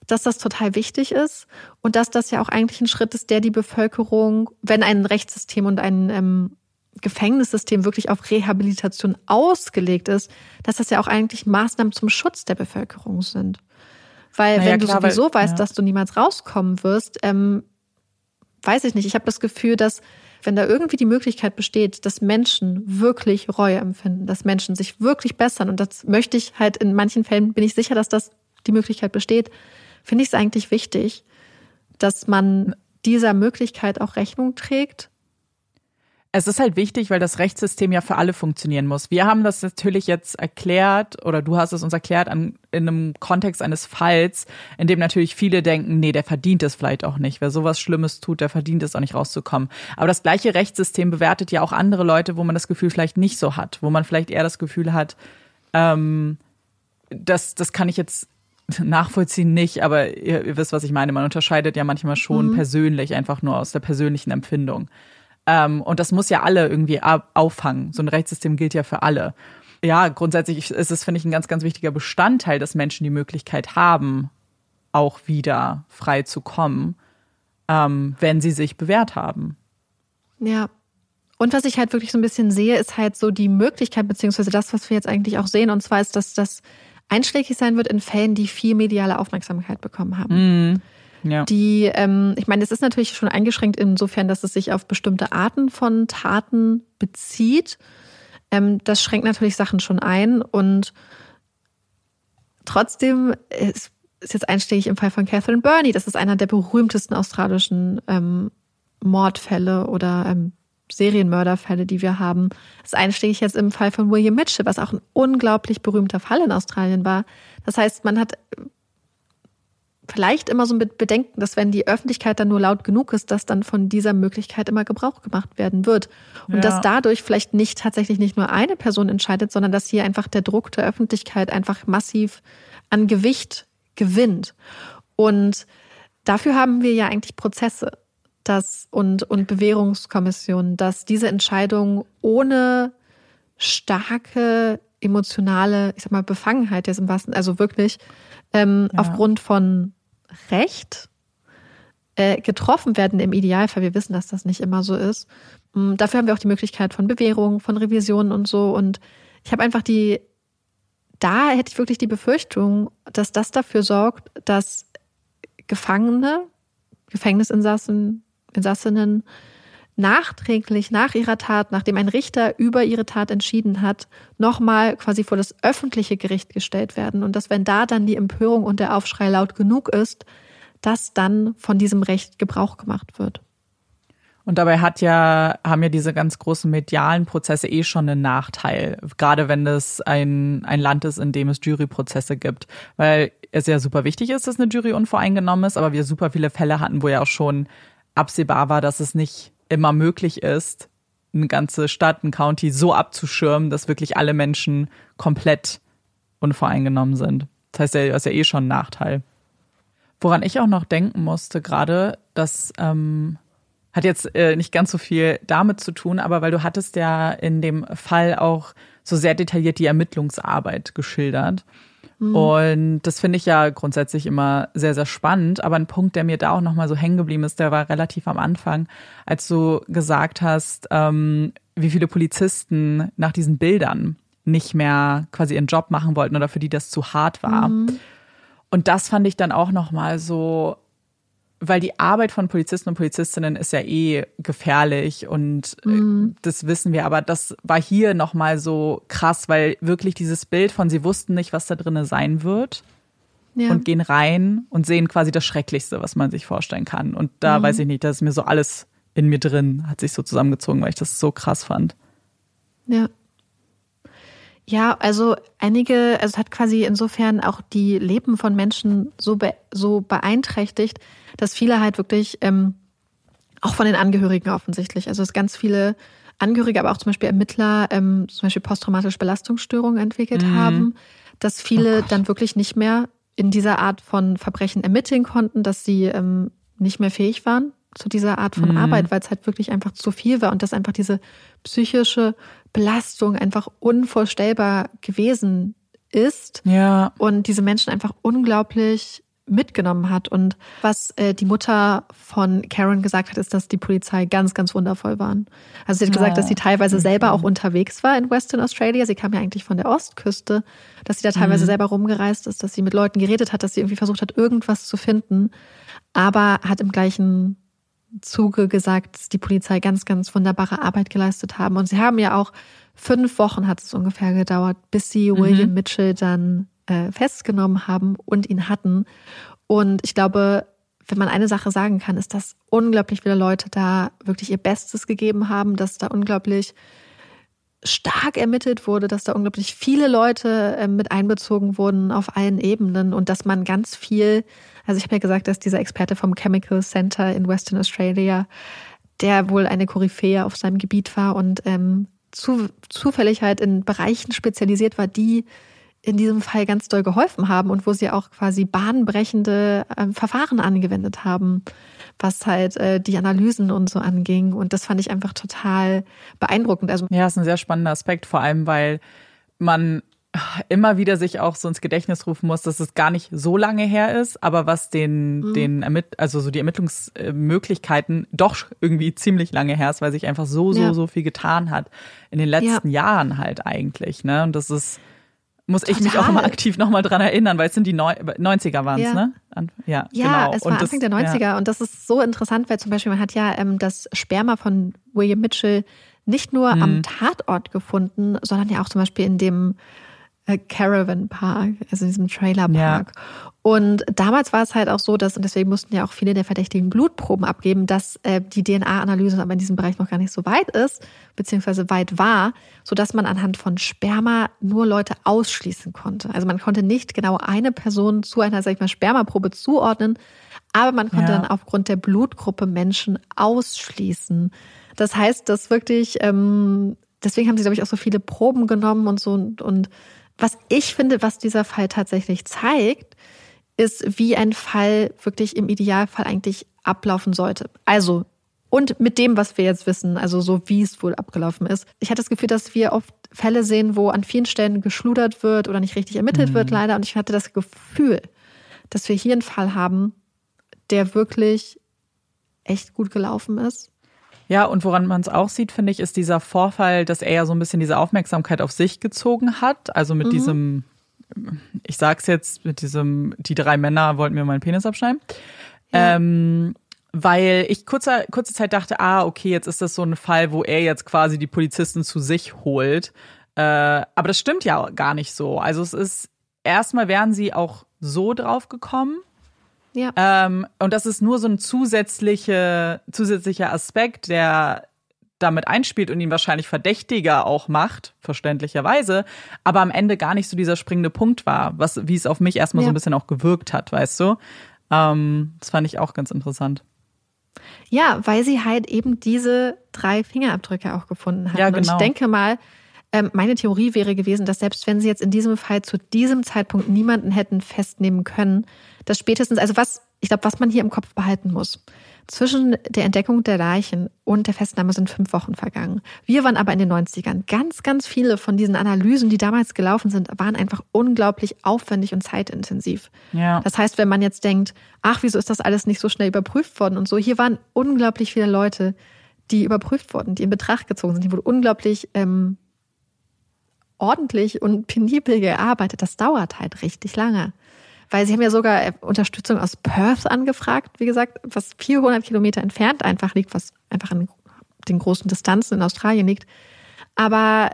dass das total wichtig ist und dass das ja auch eigentlich ein Schritt ist, der die Bevölkerung, wenn ein Rechtssystem und ein ähm, Gefängnissystem wirklich auf Rehabilitation ausgelegt ist, dass das ja auch eigentlich Maßnahmen zum Schutz der Bevölkerung sind. Weil naja, wenn du klar, sowieso weil, weißt, ja. dass du niemals rauskommen wirst, ähm, weiß ich nicht. Ich habe das Gefühl, dass wenn da irgendwie die Möglichkeit besteht, dass Menschen wirklich Reue empfinden, dass Menschen sich wirklich bessern, und das möchte ich halt in manchen Fällen, bin ich sicher, dass das die Möglichkeit besteht, finde ich es eigentlich wichtig, dass man dieser Möglichkeit auch Rechnung trägt es ist halt wichtig, weil das Rechtssystem ja für alle funktionieren muss. Wir haben das natürlich jetzt erklärt oder du hast es uns erklärt an, in einem Kontext eines Falls, in dem natürlich viele denken, nee, der verdient es vielleicht auch nicht. Wer sowas Schlimmes tut, der verdient es auch nicht rauszukommen. Aber das gleiche Rechtssystem bewertet ja auch andere Leute, wo man das Gefühl vielleicht nicht so hat, wo man vielleicht eher das Gefühl hat, ähm, das, das kann ich jetzt nachvollziehen nicht, aber ihr, ihr wisst, was ich meine. Man unterscheidet ja manchmal schon mhm. persönlich, einfach nur aus der persönlichen Empfindung. Ähm, und das muss ja alle irgendwie auffangen. So ein Rechtssystem gilt ja für alle. Ja, grundsätzlich ist es, finde ich, ein ganz, ganz wichtiger Bestandteil, dass Menschen die Möglichkeit haben, auch wieder frei zu kommen, ähm, wenn sie sich bewährt haben. Ja. Und was ich halt wirklich so ein bisschen sehe, ist halt so die Möglichkeit, beziehungsweise das, was wir jetzt eigentlich auch sehen, und zwar ist, dass das einschlägig sein wird in Fällen, die viel mediale Aufmerksamkeit bekommen haben. Mm. Ja. Die, ähm, ich meine, es ist natürlich schon eingeschränkt insofern, dass es sich auf bestimmte Arten von Taten bezieht. Ähm, das schränkt natürlich Sachen schon ein und trotzdem ist, ist jetzt einschlägig im Fall von Catherine Burney. Das ist einer der berühmtesten australischen ähm, Mordfälle oder ähm, Serienmörderfälle, die wir haben. Das ist einschlägig jetzt im Fall von William Mitchell, was auch ein unglaublich berühmter Fall in Australien war. Das heißt, man hat vielleicht immer so mit Bedenken, dass wenn die Öffentlichkeit dann nur laut genug ist, dass dann von dieser Möglichkeit immer Gebrauch gemacht werden wird. Und ja. dass dadurch vielleicht nicht tatsächlich nicht nur eine Person entscheidet, sondern dass hier einfach der Druck der Öffentlichkeit einfach massiv an Gewicht gewinnt. Und dafür haben wir ja eigentlich Prozesse dass, und, und Bewährungskommissionen, dass diese Entscheidung ohne starke emotionale, ich sag mal, Befangenheit jetzt im wahrsten, also wirklich ähm, ja. aufgrund von Recht äh, getroffen werden im Idealfall. Wir wissen, dass das nicht immer so ist. Mm, dafür haben wir auch die Möglichkeit von Bewährung, von Revisionen und so. Und ich habe einfach die, da hätte ich wirklich die Befürchtung, dass das dafür sorgt, dass Gefangene, Gefängnisinsassen, Insassinnen nachträglich nach ihrer Tat, nachdem ein Richter über ihre Tat entschieden hat, nochmal quasi vor das öffentliche Gericht gestellt werden. Und dass wenn da dann die Empörung und der Aufschrei laut genug ist, dass dann von diesem Recht Gebrauch gemacht wird. Und dabei hat ja, haben ja diese ganz großen medialen Prozesse eh schon einen Nachteil. Gerade wenn es ein, ein Land ist, in dem es Juryprozesse gibt. Weil es ja super wichtig ist, dass eine Jury unvoreingenommen ist, aber wir super viele Fälle hatten, wo ja auch schon absehbar war, dass es nicht immer möglich ist, eine ganze Stadt, ein County so abzuschirmen, dass wirklich alle Menschen komplett unvoreingenommen sind. Das heißt, das ist ja eh schon ein Nachteil. Woran ich auch noch denken musste gerade, das ähm, hat jetzt äh, nicht ganz so viel damit zu tun, aber weil du hattest ja in dem Fall auch so sehr detailliert die Ermittlungsarbeit geschildert. Mhm. Und das finde ich ja grundsätzlich immer sehr, sehr spannend. Aber ein Punkt, der mir da auch nochmal so hängen geblieben ist, der war relativ am Anfang, als du gesagt hast, ähm, wie viele Polizisten nach diesen Bildern nicht mehr quasi ihren Job machen wollten oder für die das zu hart war. Mhm. Und das fand ich dann auch nochmal so weil die Arbeit von Polizisten und Polizistinnen ist ja eh gefährlich und äh, mhm. das wissen wir, aber das war hier nochmal so krass, weil wirklich dieses Bild von sie wussten nicht, was da drinnen sein wird ja. und gehen rein und sehen quasi das Schrecklichste, was man sich vorstellen kann. Und da mhm. weiß ich nicht, das ist mir so alles in mir drin, hat sich so zusammengezogen, weil ich das so krass fand. Ja. Ja, also einige, also es hat quasi insofern auch die Leben von Menschen so, be, so beeinträchtigt, dass viele halt wirklich, ähm, auch von den Angehörigen offensichtlich, also es ganz viele Angehörige, aber auch zum Beispiel Ermittler, ähm, zum Beispiel posttraumatische Belastungsstörungen entwickelt mhm. haben, dass viele oh dann wirklich nicht mehr in dieser Art von Verbrechen ermitteln konnten, dass sie ähm, nicht mehr fähig waren zu dieser Art von mhm. Arbeit, weil es halt wirklich einfach zu viel war und dass einfach diese psychische Belastung einfach unvorstellbar gewesen ist. Ja. Und diese Menschen einfach unglaublich mitgenommen hat. Und was äh, die Mutter von Karen gesagt hat, ist, dass die Polizei ganz, ganz wundervoll waren. Also sie hat gesagt, dass sie teilweise mhm. selber auch unterwegs war in Western Australia. Sie kam ja eigentlich von der Ostküste, dass sie da teilweise mhm. selber rumgereist ist, dass sie mit Leuten geredet hat, dass sie irgendwie versucht hat, irgendwas zu finden. Aber hat im gleichen Zuge gesagt, dass die Polizei ganz, ganz wunderbare Arbeit geleistet haben. Und sie haben ja auch fünf Wochen hat es ungefähr gedauert, bis sie mhm. William Mitchell dann äh, festgenommen haben und ihn hatten. Und ich glaube, wenn man eine Sache sagen kann, ist, dass unglaublich viele Leute da wirklich ihr Bestes gegeben haben, dass da unglaublich stark ermittelt wurde, dass da unglaublich viele Leute äh, mit einbezogen wurden auf allen Ebenen und dass man ganz viel, also ich habe ja gesagt, dass dieser Experte vom Chemical Center in Western Australia, der wohl eine Koryphäe auf seinem Gebiet war und ähm, zu, zufällig halt in Bereichen spezialisiert war, die in diesem Fall ganz doll geholfen haben und wo sie auch quasi bahnbrechende äh, Verfahren angewendet haben, was halt äh, die Analysen und so anging. Und das fand ich einfach total beeindruckend. Also ja, ist ein sehr spannender Aspekt, vor allem weil man immer wieder sich auch so ins Gedächtnis rufen muss, dass es gar nicht so lange her ist, aber was den, mhm. den Ermitt also so die Ermittlungsmöglichkeiten doch irgendwie ziemlich lange her ist, weil sich einfach so, so, ja. so viel getan hat in den letzten ja. Jahren halt eigentlich, ne? Und das ist, muss Total. ich mich auch immer aktiv nochmal dran erinnern, weil es sind die Neu 90er waren es, ja. ne? ja, ja genau. es war und Anfang das, der 90er ja. und das ist so interessant, weil zum Beispiel man hat ja ähm, das Sperma von William Mitchell nicht nur mhm. am Tatort gefunden, sondern ja auch zum Beispiel in dem Caravan Park, also in diesem Trailer Park. Ja. Und damals war es halt auch so, dass, und deswegen mussten ja auch viele der Verdächtigen Blutproben abgeben, dass äh, die DNA-Analyse aber in diesem Bereich noch gar nicht so weit ist, beziehungsweise weit war, sodass man anhand von Sperma nur Leute ausschließen konnte. Also man konnte nicht genau eine Person zu einer, sag ich mal, Spermaprobe zuordnen, aber man konnte ja. dann aufgrund der Blutgruppe Menschen ausschließen. Das heißt, dass wirklich, ähm, deswegen haben sie, glaube ich, auch so viele Proben genommen und so und, und was ich finde, was dieser Fall tatsächlich zeigt, ist, wie ein Fall wirklich im Idealfall eigentlich ablaufen sollte. Also, und mit dem, was wir jetzt wissen, also so wie es wohl abgelaufen ist. Ich hatte das Gefühl, dass wir oft Fälle sehen, wo an vielen Stellen geschludert wird oder nicht richtig ermittelt mhm. wird, leider. Und ich hatte das Gefühl, dass wir hier einen Fall haben, der wirklich echt gut gelaufen ist. Ja, und woran man es auch sieht, finde ich, ist dieser Vorfall, dass er ja so ein bisschen diese Aufmerksamkeit auf sich gezogen hat. Also mit mhm. diesem, ich sag's jetzt, mit diesem, die drei Männer wollten mir meinen Penis abschneiden. Ja. Ähm, weil ich kurzer, kurze Zeit dachte, ah, okay, jetzt ist das so ein Fall, wo er jetzt quasi die Polizisten zu sich holt. Äh, aber das stimmt ja gar nicht so. Also es ist, erstmal wären sie auch so drauf gekommen. Ja. Ähm, und das ist nur so ein zusätzliche, zusätzlicher Aspekt, der damit einspielt und ihn wahrscheinlich verdächtiger auch macht, verständlicherweise, aber am Ende gar nicht so dieser springende Punkt war, was, wie es auf mich erstmal ja. so ein bisschen auch gewirkt hat, weißt du? Ähm, das fand ich auch ganz interessant. Ja, weil sie halt eben diese drei Fingerabdrücke auch gefunden hat. Ja, genau. Und ich genau. denke mal, Ähm, meine Theorie wäre gewesen, dass selbst wenn sie jetzt in diesem Fall zu diesem Zeitpunkt niemanden hätten festnehmen können, dass spätestens, also was, ich glaube, was man hier im Kopf behalten muss, zwischen der Entdeckung der Leichen und der Festnahme sind fünf Wochen vergangen. Wir waren aber in den 90ern. Ganz, ganz viele von diesen Analysen, die damals gelaufen sind, waren einfach unglaublich aufwendig und zeitintensiv. Ja. Das heißt, wenn man jetzt denkt, ach, wieso ist das alles nicht so schnell überprüft worden und so, hier waren unglaublich viele Leute, die überprüft wurden, die in Betracht gezogen sind. Die wurde unglaublich ähm, ordentlich und penibel gearbeitet. Das dauert halt richtig lange. Weil sie haben ja sogar äh, Unterstützung aus Perth angefragt, wie gesagt, was 400 Kilometer entfernt einfach liegt, was einfach an den großen Distanzen in Australien liegt. Aber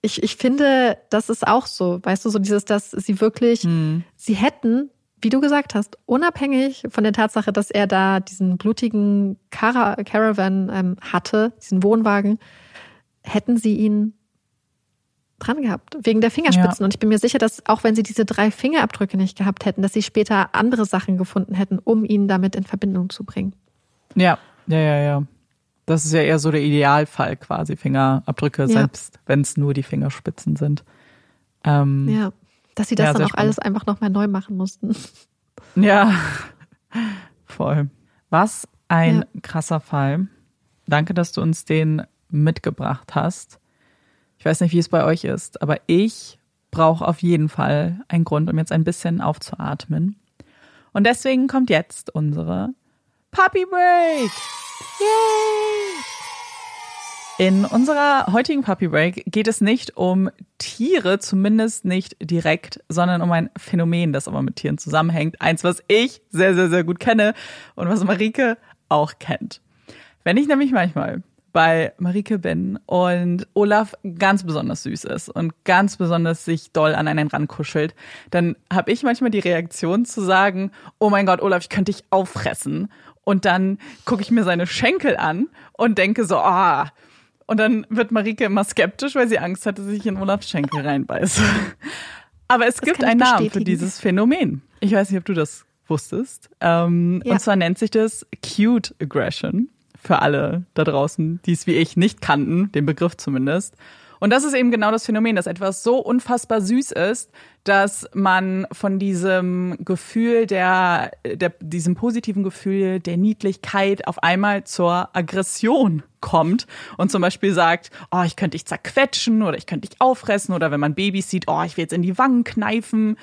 ich, ich finde, das ist auch so, weißt du, so dieses, dass sie wirklich, hm. sie hätten, wie du gesagt hast, unabhängig von der Tatsache, dass er da diesen blutigen Car Caravan ähm, hatte, diesen Wohnwagen, hätten sie ihn dran gehabt, wegen der Fingerspitzen. Ja. Und ich bin mir sicher, dass auch wenn sie diese drei Fingerabdrücke nicht gehabt hätten, dass sie später andere Sachen gefunden hätten, um ihn damit in Verbindung zu bringen. Ja, ja, ja, ja. Das ist ja eher so der Idealfall quasi, Fingerabdrücke, ja. selbst wenn es nur die Fingerspitzen sind. Ähm, ja, dass sie das ja, dann auch spannend. alles einfach nochmal neu machen mussten. Ja, voll. Was ein krasser Fall. Danke, dass du uns den mitgebracht hast. Ich weiß nicht, wie es bei euch ist, aber ich brauche auf jeden Fall einen Grund, um jetzt ein bisschen aufzuatmen. Und deswegen kommt jetzt unsere Puppy Break. Yay! In unserer heutigen Puppy Break geht es nicht um Tiere, zumindest nicht direkt, sondern um ein Phänomen, das aber mit Tieren zusammenhängt. Eins, was ich sehr, sehr, sehr gut kenne und was Marike auch kennt. Wenn ich nämlich manchmal bei Marike bin und Olaf ganz besonders süß ist und ganz besonders sich doll an einen rankuschelt, dann habe ich manchmal die Reaktion zu sagen, oh mein Gott, Olaf, ich könnte dich auffressen. Und dann gucke ich mir seine Schenkel an und denke so, ah. Und dann wird Marike immer skeptisch, weil sie Angst hat, dass ich in Olafs Schenkel reinbeiße. Aber es das gibt einen Namen für dieses Phänomen. Ich weiß nicht, ob du das wusstest. Ähm, ja. Und zwar nennt sich das Cute Aggression für alle da draußen, die es wie ich nicht kannten, den Begriff zumindest. Und das ist eben genau das Phänomen, dass etwas so unfassbar süß ist, dass man von diesem Gefühl der, der, diesem positiven Gefühl der Niedlichkeit auf einmal zur Aggression kommt und zum Beispiel sagt, oh, ich könnte dich zerquetschen oder ich könnte dich auffressen oder wenn man Babys sieht, oh, ich will jetzt in die Wangen kneifen.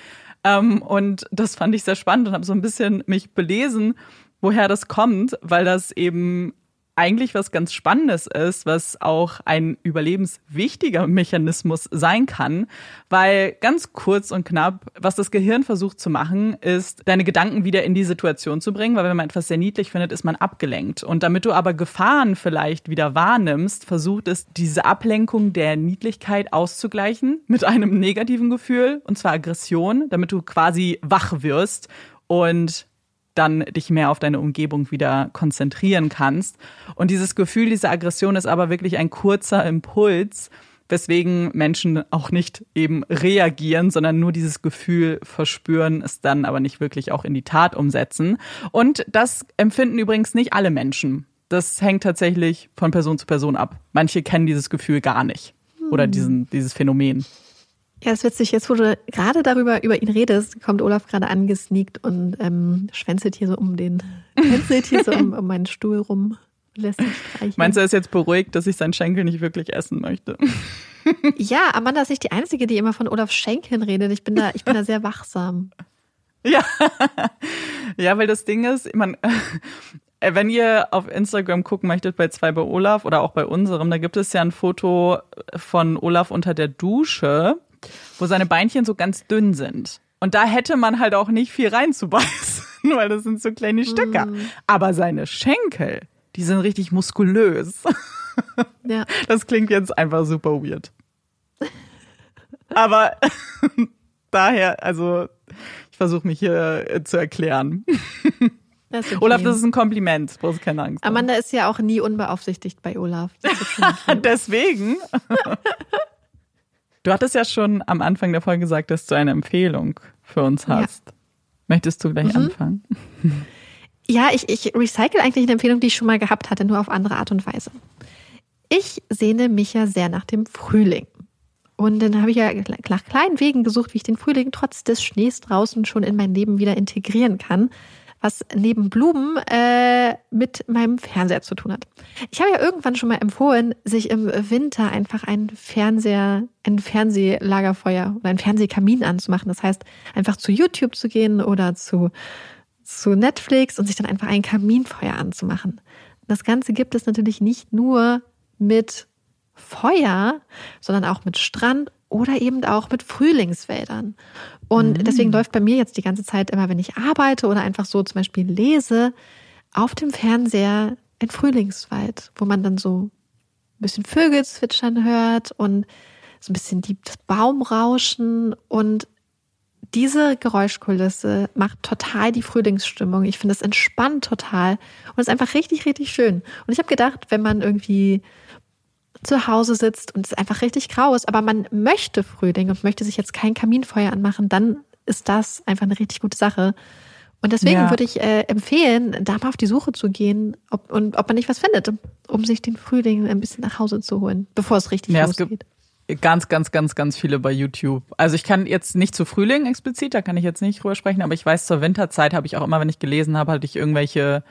Ähm, und das fand ich sehr spannend und habe so ein bisschen mich belesen, woher das kommt, weil das eben eigentlich was ganz Spannendes ist, was auch ein überlebenswichtiger Mechanismus sein kann, weil ganz kurz und knapp, was das Gehirn versucht zu machen, ist, deine Gedanken wieder in die Situation zu bringen, weil wenn man etwas sehr niedlich findet, ist man abgelenkt. Und damit du aber Gefahren vielleicht wieder wahrnimmst, versucht es, diese Ablenkung der Niedlichkeit auszugleichen mit einem negativen Gefühl, und zwar Aggression, damit du quasi wach wirst und dann dich mehr auf deine Umgebung wieder konzentrieren kannst. Und dieses Gefühl, diese Aggression ist aber wirklich ein kurzer Impuls, weswegen Menschen auch nicht eben reagieren, sondern nur dieses Gefühl verspüren, es dann aber nicht wirklich auch in die Tat umsetzen. Und das empfinden übrigens nicht alle Menschen. Das hängt tatsächlich von Person zu Person ab. Manche kennen dieses Gefühl gar nicht oder diesen, dieses Phänomen. Ja, es ist witzig, jetzt wo du gerade darüber über ihn redest, kommt Olaf gerade angesneakt und ähm, schwänzelt hier so um den, tänzelt hier so um, um meinen Stuhl rum, lässt sich streichen. Meinst du, er ist jetzt beruhigt, dass ich seinen Schenkel nicht wirklich essen möchte? ja, Amanda ist nicht die Einzige, die immer von Olaf Schenkeln redet. Ich bin da, ich bin da sehr wachsam. Ja, ja, weil das Ding ist, man, wenn ihr auf Instagram gucken möchtet bei zwei bei Olaf oder auch bei unserem, da gibt es ja ein Foto von Olaf unter der Dusche wo seine Beinchen so ganz dünn sind. Und da hätte man halt auch nicht viel reinzubeißen, weil das sind so kleine Stöcker. Mm. Aber seine Schenkel, die sind richtig muskulös. Ja. Das klingt jetzt einfach super weird. Aber daher, also ich versuche mich hier äh, zu erklären. Das Olaf, das ist ein Kompliment, brauchst keine Angst. Amanda ist ja auch nie unbeaufsichtigt bei Olaf. Deswegen. Du hattest ja schon am Anfang der Folge gesagt, dass du eine Empfehlung für uns hast. Ja. Möchtest du gleich mhm. anfangen? Ja, ich, ich recycle eigentlich eine Empfehlung, die ich schon mal gehabt hatte, nur auf andere Art und Weise. Ich sehne mich ja sehr nach dem Frühling. Und dann habe ich ja nach kleinen Wegen gesucht, wie ich den Frühling trotz des Schnees draußen schon in mein Leben wieder integrieren kann was neben Blumen äh, mit meinem Fernseher zu tun hat. Ich habe ja irgendwann schon mal empfohlen, sich im Winter einfach ein Fernseher, ein Fernsehlagerfeuer oder ein Fernsehkamin anzumachen. Das heißt, einfach zu YouTube zu gehen oder zu, zu Netflix und sich dann einfach ein Kaminfeuer anzumachen. Das Ganze gibt es natürlich nicht nur mit Feuer, sondern auch mit Strand oder eben auch mit Frühlingswäldern. Und mhm. deswegen läuft bei mir jetzt die ganze Zeit immer, wenn ich arbeite oder einfach so zum Beispiel lese, auf dem Fernseher ein Frühlingswald, wo man dann so ein bisschen Vögel zwitschern hört und so ein bisschen die, das Baumrauschen und diese Geräuschkulisse macht total die Frühlingsstimmung. Ich finde es entspannt total und es ist einfach richtig, richtig schön. Und ich habe gedacht, wenn man irgendwie zu Hause sitzt und es einfach richtig grau ist, aber man möchte Frühling und möchte sich jetzt kein Kaminfeuer anmachen, dann ist das einfach eine richtig gute Sache. Und deswegen ja. würde ich äh, empfehlen, da mal auf die Suche zu gehen ob, und ob man nicht was findet, um sich den Frühling ein bisschen nach Hause zu holen, bevor es richtig ja, losgeht. Ganz, ganz, ganz, ganz viele bei YouTube. Also ich kann jetzt nicht zu Frühling explizit, da kann ich jetzt nicht drüber sprechen, aber ich weiß, zur Winterzeit habe ich auch immer, wenn ich gelesen habe, hatte ich irgendwelche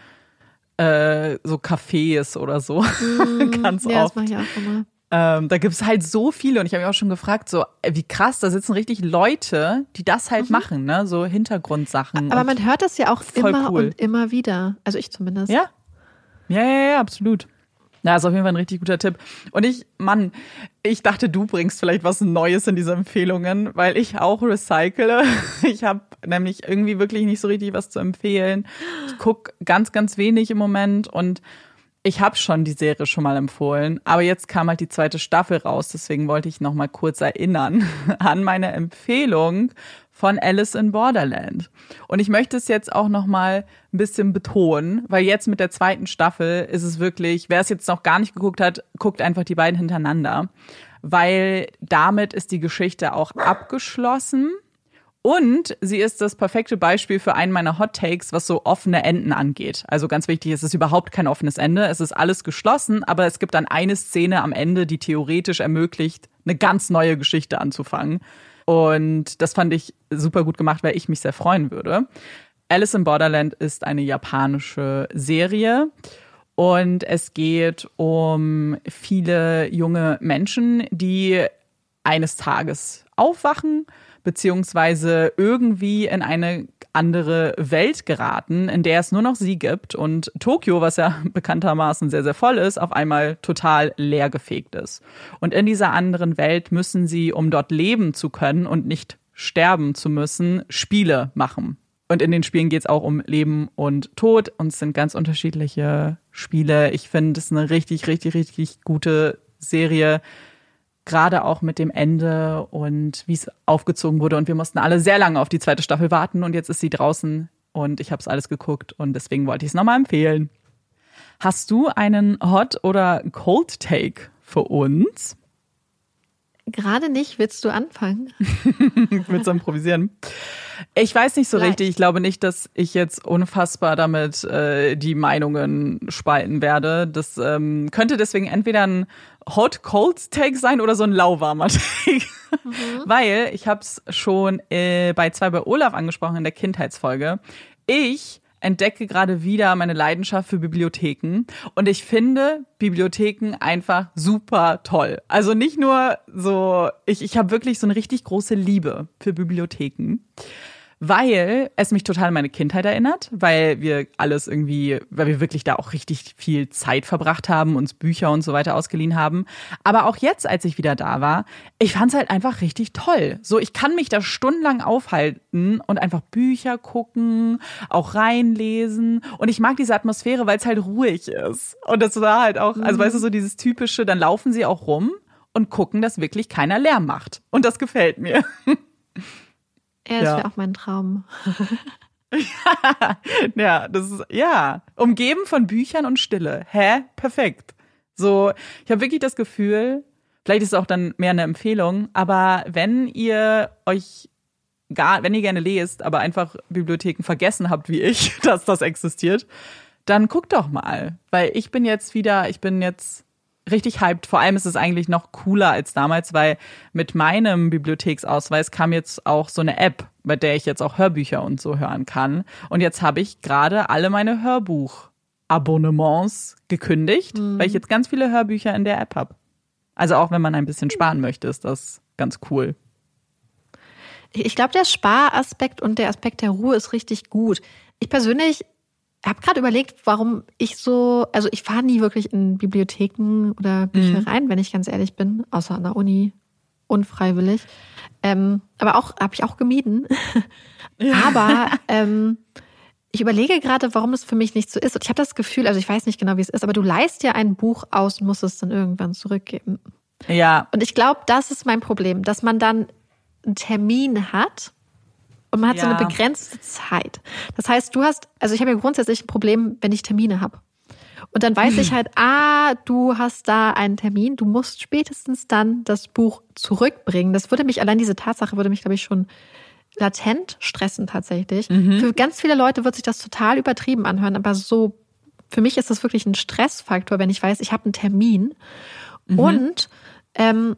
äh, so Cafés oder so. Mm, Ganz ja, oft. Das mache ich auch immer. Ähm, da gibt's halt so viele und ich habe mich auch schon gefragt, so äh, wie krass, da sitzen richtig Leute, die das halt mhm. machen, ne? So Hintergrundsachen. Aber man hört das ja auch immer cool. und immer wieder. Also ich zumindest. Ja. Ja, ja, ja, absolut. Ja, ist auf jeden Fall ein richtig guter Tipp. Und ich, Mann, ich dachte, du bringst vielleicht was Neues in diese Empfehlungen, weil ich auch recycle. Ich habe nämlich irgendwie wirklich nicht so richtig was zu empfehlen. Ich guck ganz, ganz wenig im Moment und ich habe schon die Serie schon mal empfohlen, aber jetzt kam halt die zweite Staffel raus, deswegen wollte ich noch mal kurz erinnern an meine Empfehlung von Alice in Borderland. Und ich möchte es jetzt auch noch mal ein bisschen betonen, weil jetzt mit der zweiten Staffel ist es wirklich, wer es jetzt noch gar nicht geguckt hat, guckt einfach die beiden hintereinander, weil damit ist die Geschichte auch abgeschlossen. Und sie ist das perfekte Beispiel für einen meiner Hot Takes, was so offene Enden angeht. Also ganz wichtig, es ist überhaupt kein offenes Ende. Es ist alles geschlossen, aber es gibt dann eine Szene am Ende, die theoretisch ermöglicht, eine ganz neue Geschichte anzufangen. Und das fand ich super gut gemacht, weil ich mich sehr freuen würde. Alice in Borderland ist eine japanische Serie. Und es geht um viele junge Menschen, die eines Tages aufwachen, beziehungsweise irgendwie in eine andere Welt geraten, in der es nur noch sie gibt und Tokio, was ja bekanntermaßen sehr, sehr voll ist, auf einmal total leergefegt ist. Und in dieser anderen Welt müssen sie, um dort leben zu können und nicht sterben zu müssen, Spiele machen. Und in den Spielen geht es auch um Leben und Tod und es sind ganz unterschiedliche Spiele. Ich finde es eine richtig, richtig, richtig gute Serie gerade auch mit dem Ende und wie es aufgezogen wurde. Und wir mussten alle sehr lange auf die zweite Staffel warten und jetzt ist sie draußen und ich habe es alles geguckt und deswegen wollte ich es nochmal empfehlen. Hast du einen Hot oder Cold Take für uns? Gerade nicht, willst du anfangen? Willst du improvisieren? Ich weiß nicht so Vielleicht. richtig. Ich glaube nicht, dass ich jetzt unfassbar damit äh, die Meinungen spalten werde. Das ähm, könnte deswegen entweder ein Hot-Cold-Take sein oder so ein lauwarmer Take. Mhm. Weil ich habe es schon äh, bei zwei bei Olaf angesprochen in der Kindheitsfolge. Ich entdecke gerade wieder meine Leidenschaft für Bibliotheken und ich finde Bibliotheken einfach super toll. Also nicht nur so, ich, ich habe wirklich so eine richtig große Liebe für Bibliotheken weil es mich total an meine Kindheit erinnert, weil wir alles irgendwie, weil wir wirklich da auch richtig viel Zeit verbracht haben, uns Bücher und so weiter ausgeliehen haben. Aber auch jetzt, als ich wieder da war, ich fand es halt einfach richtig toll. So, ich kann mich da stundenlang aufhalten und einfach Bücher gucken, auch reinlesen. Und ich mag diese Atmosphäre, weil es halt ruhig ist. Und das war halt auch, also weißt du, so dieses typische, dann laufen sie auch rum und gucken, dass wirklich keiner Lärm macht. Und das gefällt mir. Ja, das ja. wäre auch mein Traum. ja, das ist, ja, umgeben von Büchern und Stille. Hä? Perfekt. So, ich habe wirklich das Gefühl, vielleicht ist es auch dann mehr eine Empfehlung, aber wenn ihr euch gar, wenn ihr gerne lest, aber einfach Bibliotheken vergessen habt, wie ich, dass das existiert, dann guckt doch mal. Weil ich bin jetzt wieder, ich bin jetzt richtig hyped. Vor allem ist es eigentlich noch cooler als damals, weil mit meinem Bibliotheksausweis kam jetzt auch so eine App, bei der ich jetzt auch Hörbücher und so hören kann. Und jetzt habe ich gerade alle meine Hörbuch-Abonnements gekündigt, mhm. weil ich jetzt ganz viele Hörbücher in der App habe. Also auch wenn man ein bisschen sparen möchte, ist das ganz cool. Ich glaube, der Sparaspekt und der Aspekt der Ruhe ist richtig gut. Ich persönlich habe gerade überlegt, warum ich so, also ich fahre nie wirklich in Bibliotheken oder Büchereien, mhm. wenn ich ganz ehrlich bin, außer an der Uni, unfreiwillig. Ähm, aber auch habe ich auch gemieden. Ja. aber ähm, ich überlege gerade, warum es für mich nicht so ist. Und ich habe das Gefühl, also ich weiß nicht genau, wie es ist, aber du leist ja ein Buch aus und musst es dann irgendwann zurückgeben. Ja. Und ich glaube, das ist mein Problem, dass man dann einen Termin hat und man hat ja. so eine begrenzte Zeit. Das heißt, du hast, also ich habe ja grundsätzlich ein Problem, wenn ich Termine habe. Und dann weiß ich halt, ah, du hast da einen Termin, du musst spätestens dann das Buch zurückbringen. Das würde mich, allein diese Tatsache würde mich, glaube ich, schon latent stressen tatsächlich. Mhm. Für ganz viele Leute wird sich das total übertrieben anhören, aber so, für mich ist das wirklich ein Stressfaktor, wenn ich weiß, ich habe einen Termin. Mhm. Und ähm,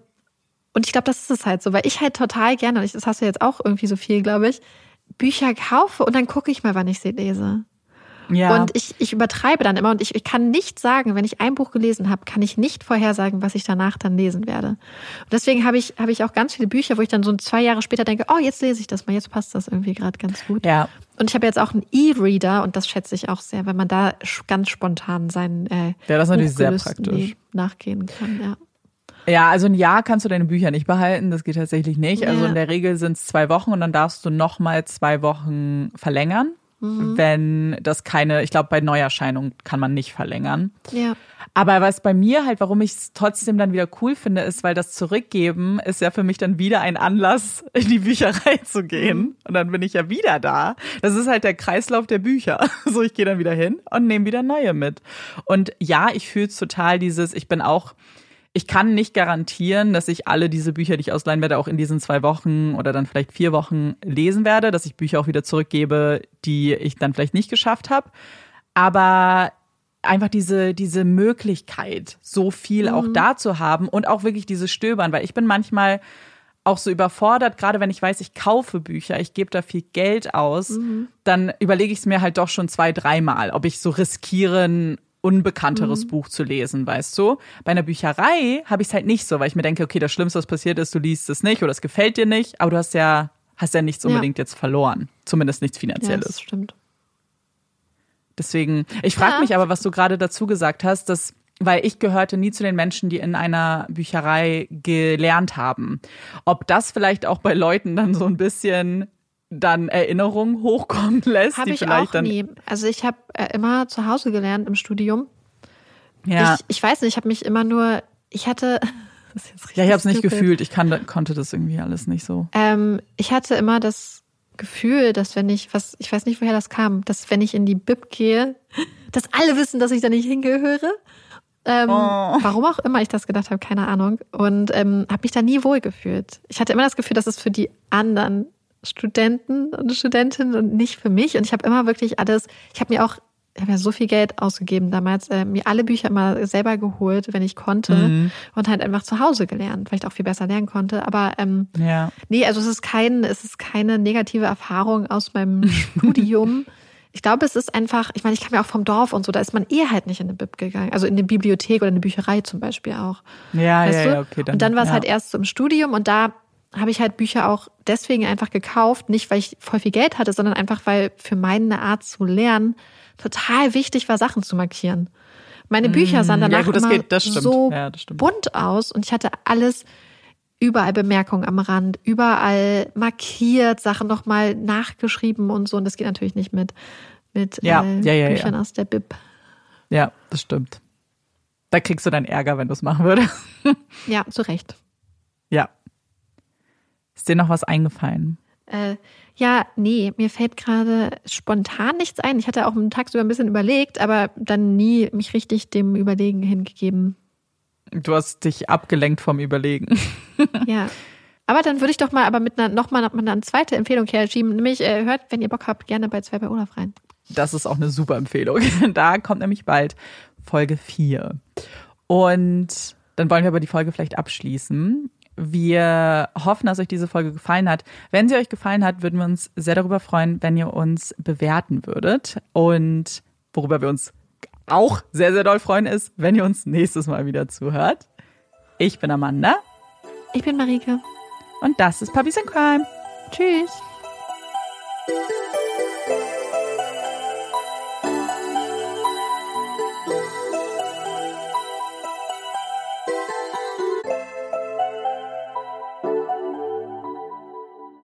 und ich glaube, das ist es halt so, weil ich halt total gerne, das hast du jetzt auch irgendwie so viel, glaube ich, Bücher kaufe und dann gucke ich mal, wann ich sie lese. Ja. Und ich, ich übertreibe dann immer und ich, ich kann nicht sagen, wenn ich ein Buch gelesen habe, kann ich nicht vorhersagen, was ich danach dann lesen werde. Und deswegen habe ich, habe ich auch ganz viele Bücher, wo ich dann so zwei Jahre später denke, oh, jetzt lese ich das mal, jetzt passt das irgendwie gerade ganz gut. Ja. Und ich habe jetzt auch einen E-Reader und das schätze ich auch sehr, weil man da ganz spontan seinen äh, ja, das ist natürlich sehr praktisch. nachgehen kann. Ja. Ja, also ein Jahr kannst du deine Bücher nicht behalten, das geht tatsächlich nicht. Also ja. Also in der Regel sind es zwei Wochen und dann darfst du nochmal zwei Wochen verlängern. Mhm. Wenn das keine, ich glaube, bei Neuerscheinung kann man nicht verlängern. Ja. Aber was bei mir halt, warum ich es trotzdem dann wieder cool finde, ist, weil das Zurückgeben ist ja für mich dann wieder ein Anlass, in die Bücherei zu gehen. Mhm. Und dann bin ich ja wieder da. Das ist halt der Kreislauf der Bücher. So, ich gehe dann wieder hin und nehme wieder neue mit. Und ja, ich fühle total dieses, ich bin auch ich kann nicht garantieren, dass ich alle diese Bücher, die ich ausleihen werde, auch in diesen zwei Wochen oder dann vielleicht vier Wochen lesen werde, dass ich Bücher auch wieder zurückgebe, die ich dann vielleicht nicht geschafft habe. Aber einfach diese, diese Möglichkeit, so viel mhm. auch da zu haben und auch wirklich dieses Stöbern, weil ich bin manchmal auch so überfordert, gerade wenn ich weiß, ich kaufe Bücher, ich gebe da viel Geld aus, mhm. dann überlege ich es mir halt doch schon zwei, dreimal, ob ich so riskieren unbekannteres mhm. Buch zu lesen, weißt du? Bei einer Bücherei habe ich es halt nicht so, weil ich mir denke, okay, das Schlimmste, was passiert ist, du liest es nicht oder es gefällt dir nicht, aber du hast ja, hast ja nichts unbedingt ja. jetzt verloren. Zumindest nichts Finanzielles. Ja, das stimmt. Deswegen, ich frage ja. mich aber, was du gerade dazu gesagt hast, dass weil ich gehörte nie zu den Menschen, die in einer Bücherei gelernt haben. Ob das vielleicht auch bei Leuten dann so ein bisschen dann Erinnerungen hochkommen lässt. Habe ich auch dann nie. Also ich habe äh, immer zu Hause gelernt im Studium. Ja. Ich, ich weiß nicht, ich habe mich immer nur, ich hatte. ja, ich habe es nicht gefühlt. Ich kann, konnte das irgendwie alles nicht so. Ähm, ich hatte immer das Gefühl, dass wenn ich, was, ich weiß nicht, woher das kam, dass wenn ich in die Bib gehe, dass alle wissen, dass ich da nicht hingehöre. Ähm, oh. Warum auch immer ich das gedacht habe, keine Ahnung. Und ähm, habe mich da nie wohl gefühlt. Ich hatte immer das Gefühl, dass es für die anderen Studenten und Studentinnen und nicht für mich. Und ich habe immer wirklich alles, ich habe mir auch, ich habe ja so viel Geld ausgegeben damals, äh, mir alle Bücher immer selber geholt, wenn ich konnte mhm. und halt einfach zu Hause gelernt, weil ich auch viel besser lernen konnte. Aber ähm, ja. nee, also es ist kein, es ist keine negative Erfahrung aus meinem Studium. Ich glaube, es ist einfach, ich meine, ich kam ja auch vom Dorf und so, da ist man eh halt nicht in eine Bib gegangen. Also in eine Bibliothek oder eine Bücherei zum Beispiel auch. Ja, weißt ja, ja, okay. Dann, und dann war es ja. halt erst so im Studium und da habe ich halt Bücher auch deswegen einfach gekauft, nicht weil ich voll viel Geld hatte, sondern einfach weil für meine Art zu lernen total wichtig war, Sachen zu markieren. Meine Bücher sahen danach ja, gut, immer geht, so ja, bunt aus und ich hatte alles überall Bemerkungen am Rand, überall markiert, Sachen nochmal nachgeschrieben und so. Und das geht natürlich nicht mit, mit ja, äh, Büchern aus der Bib. Ja, das stimmt. Da kriegst du dann Ärger, wenn du es machen würdest. ja, zu Recht. Ja. Ist dir noch was eingefallen? Äh, ja, nee, mir fällt gerade spontan nichts ein. Ich hatte auch Tagsüber ein bisschen überlegt, aber dann nie mich richtig dem Überlegen hingegeben. Du hast dich abgelenkt vom Überlegen. ja. Aber dann würde ich doch mal aber mit einer, nochmal noch mal eine zweite Empfehlung herschieben. Nämlich, äh, hört, wenn ihr Bock habt, gerne bei zwei bei Olaf rein. Das ist auch eine super Empfehlung. Da kommt nämlich bald Folge 4. Und dann wollen wir aber die Folge vielleicht abschließen. Wir hoffen, dass euch diese Folge gefallen hat. Wenn sie euch gefallen hat, würden wir uns sehr darüber freuen, wenn ihr uns bewerten würdet. Und worüber wir uns auch sehr, sehr doll freuen, ist, wenn ihr uns nächstes Mal wieder zuhört. Ich bin Amanda. Ich bin Marike. Und das ist Puppies in Crime. Tschüss.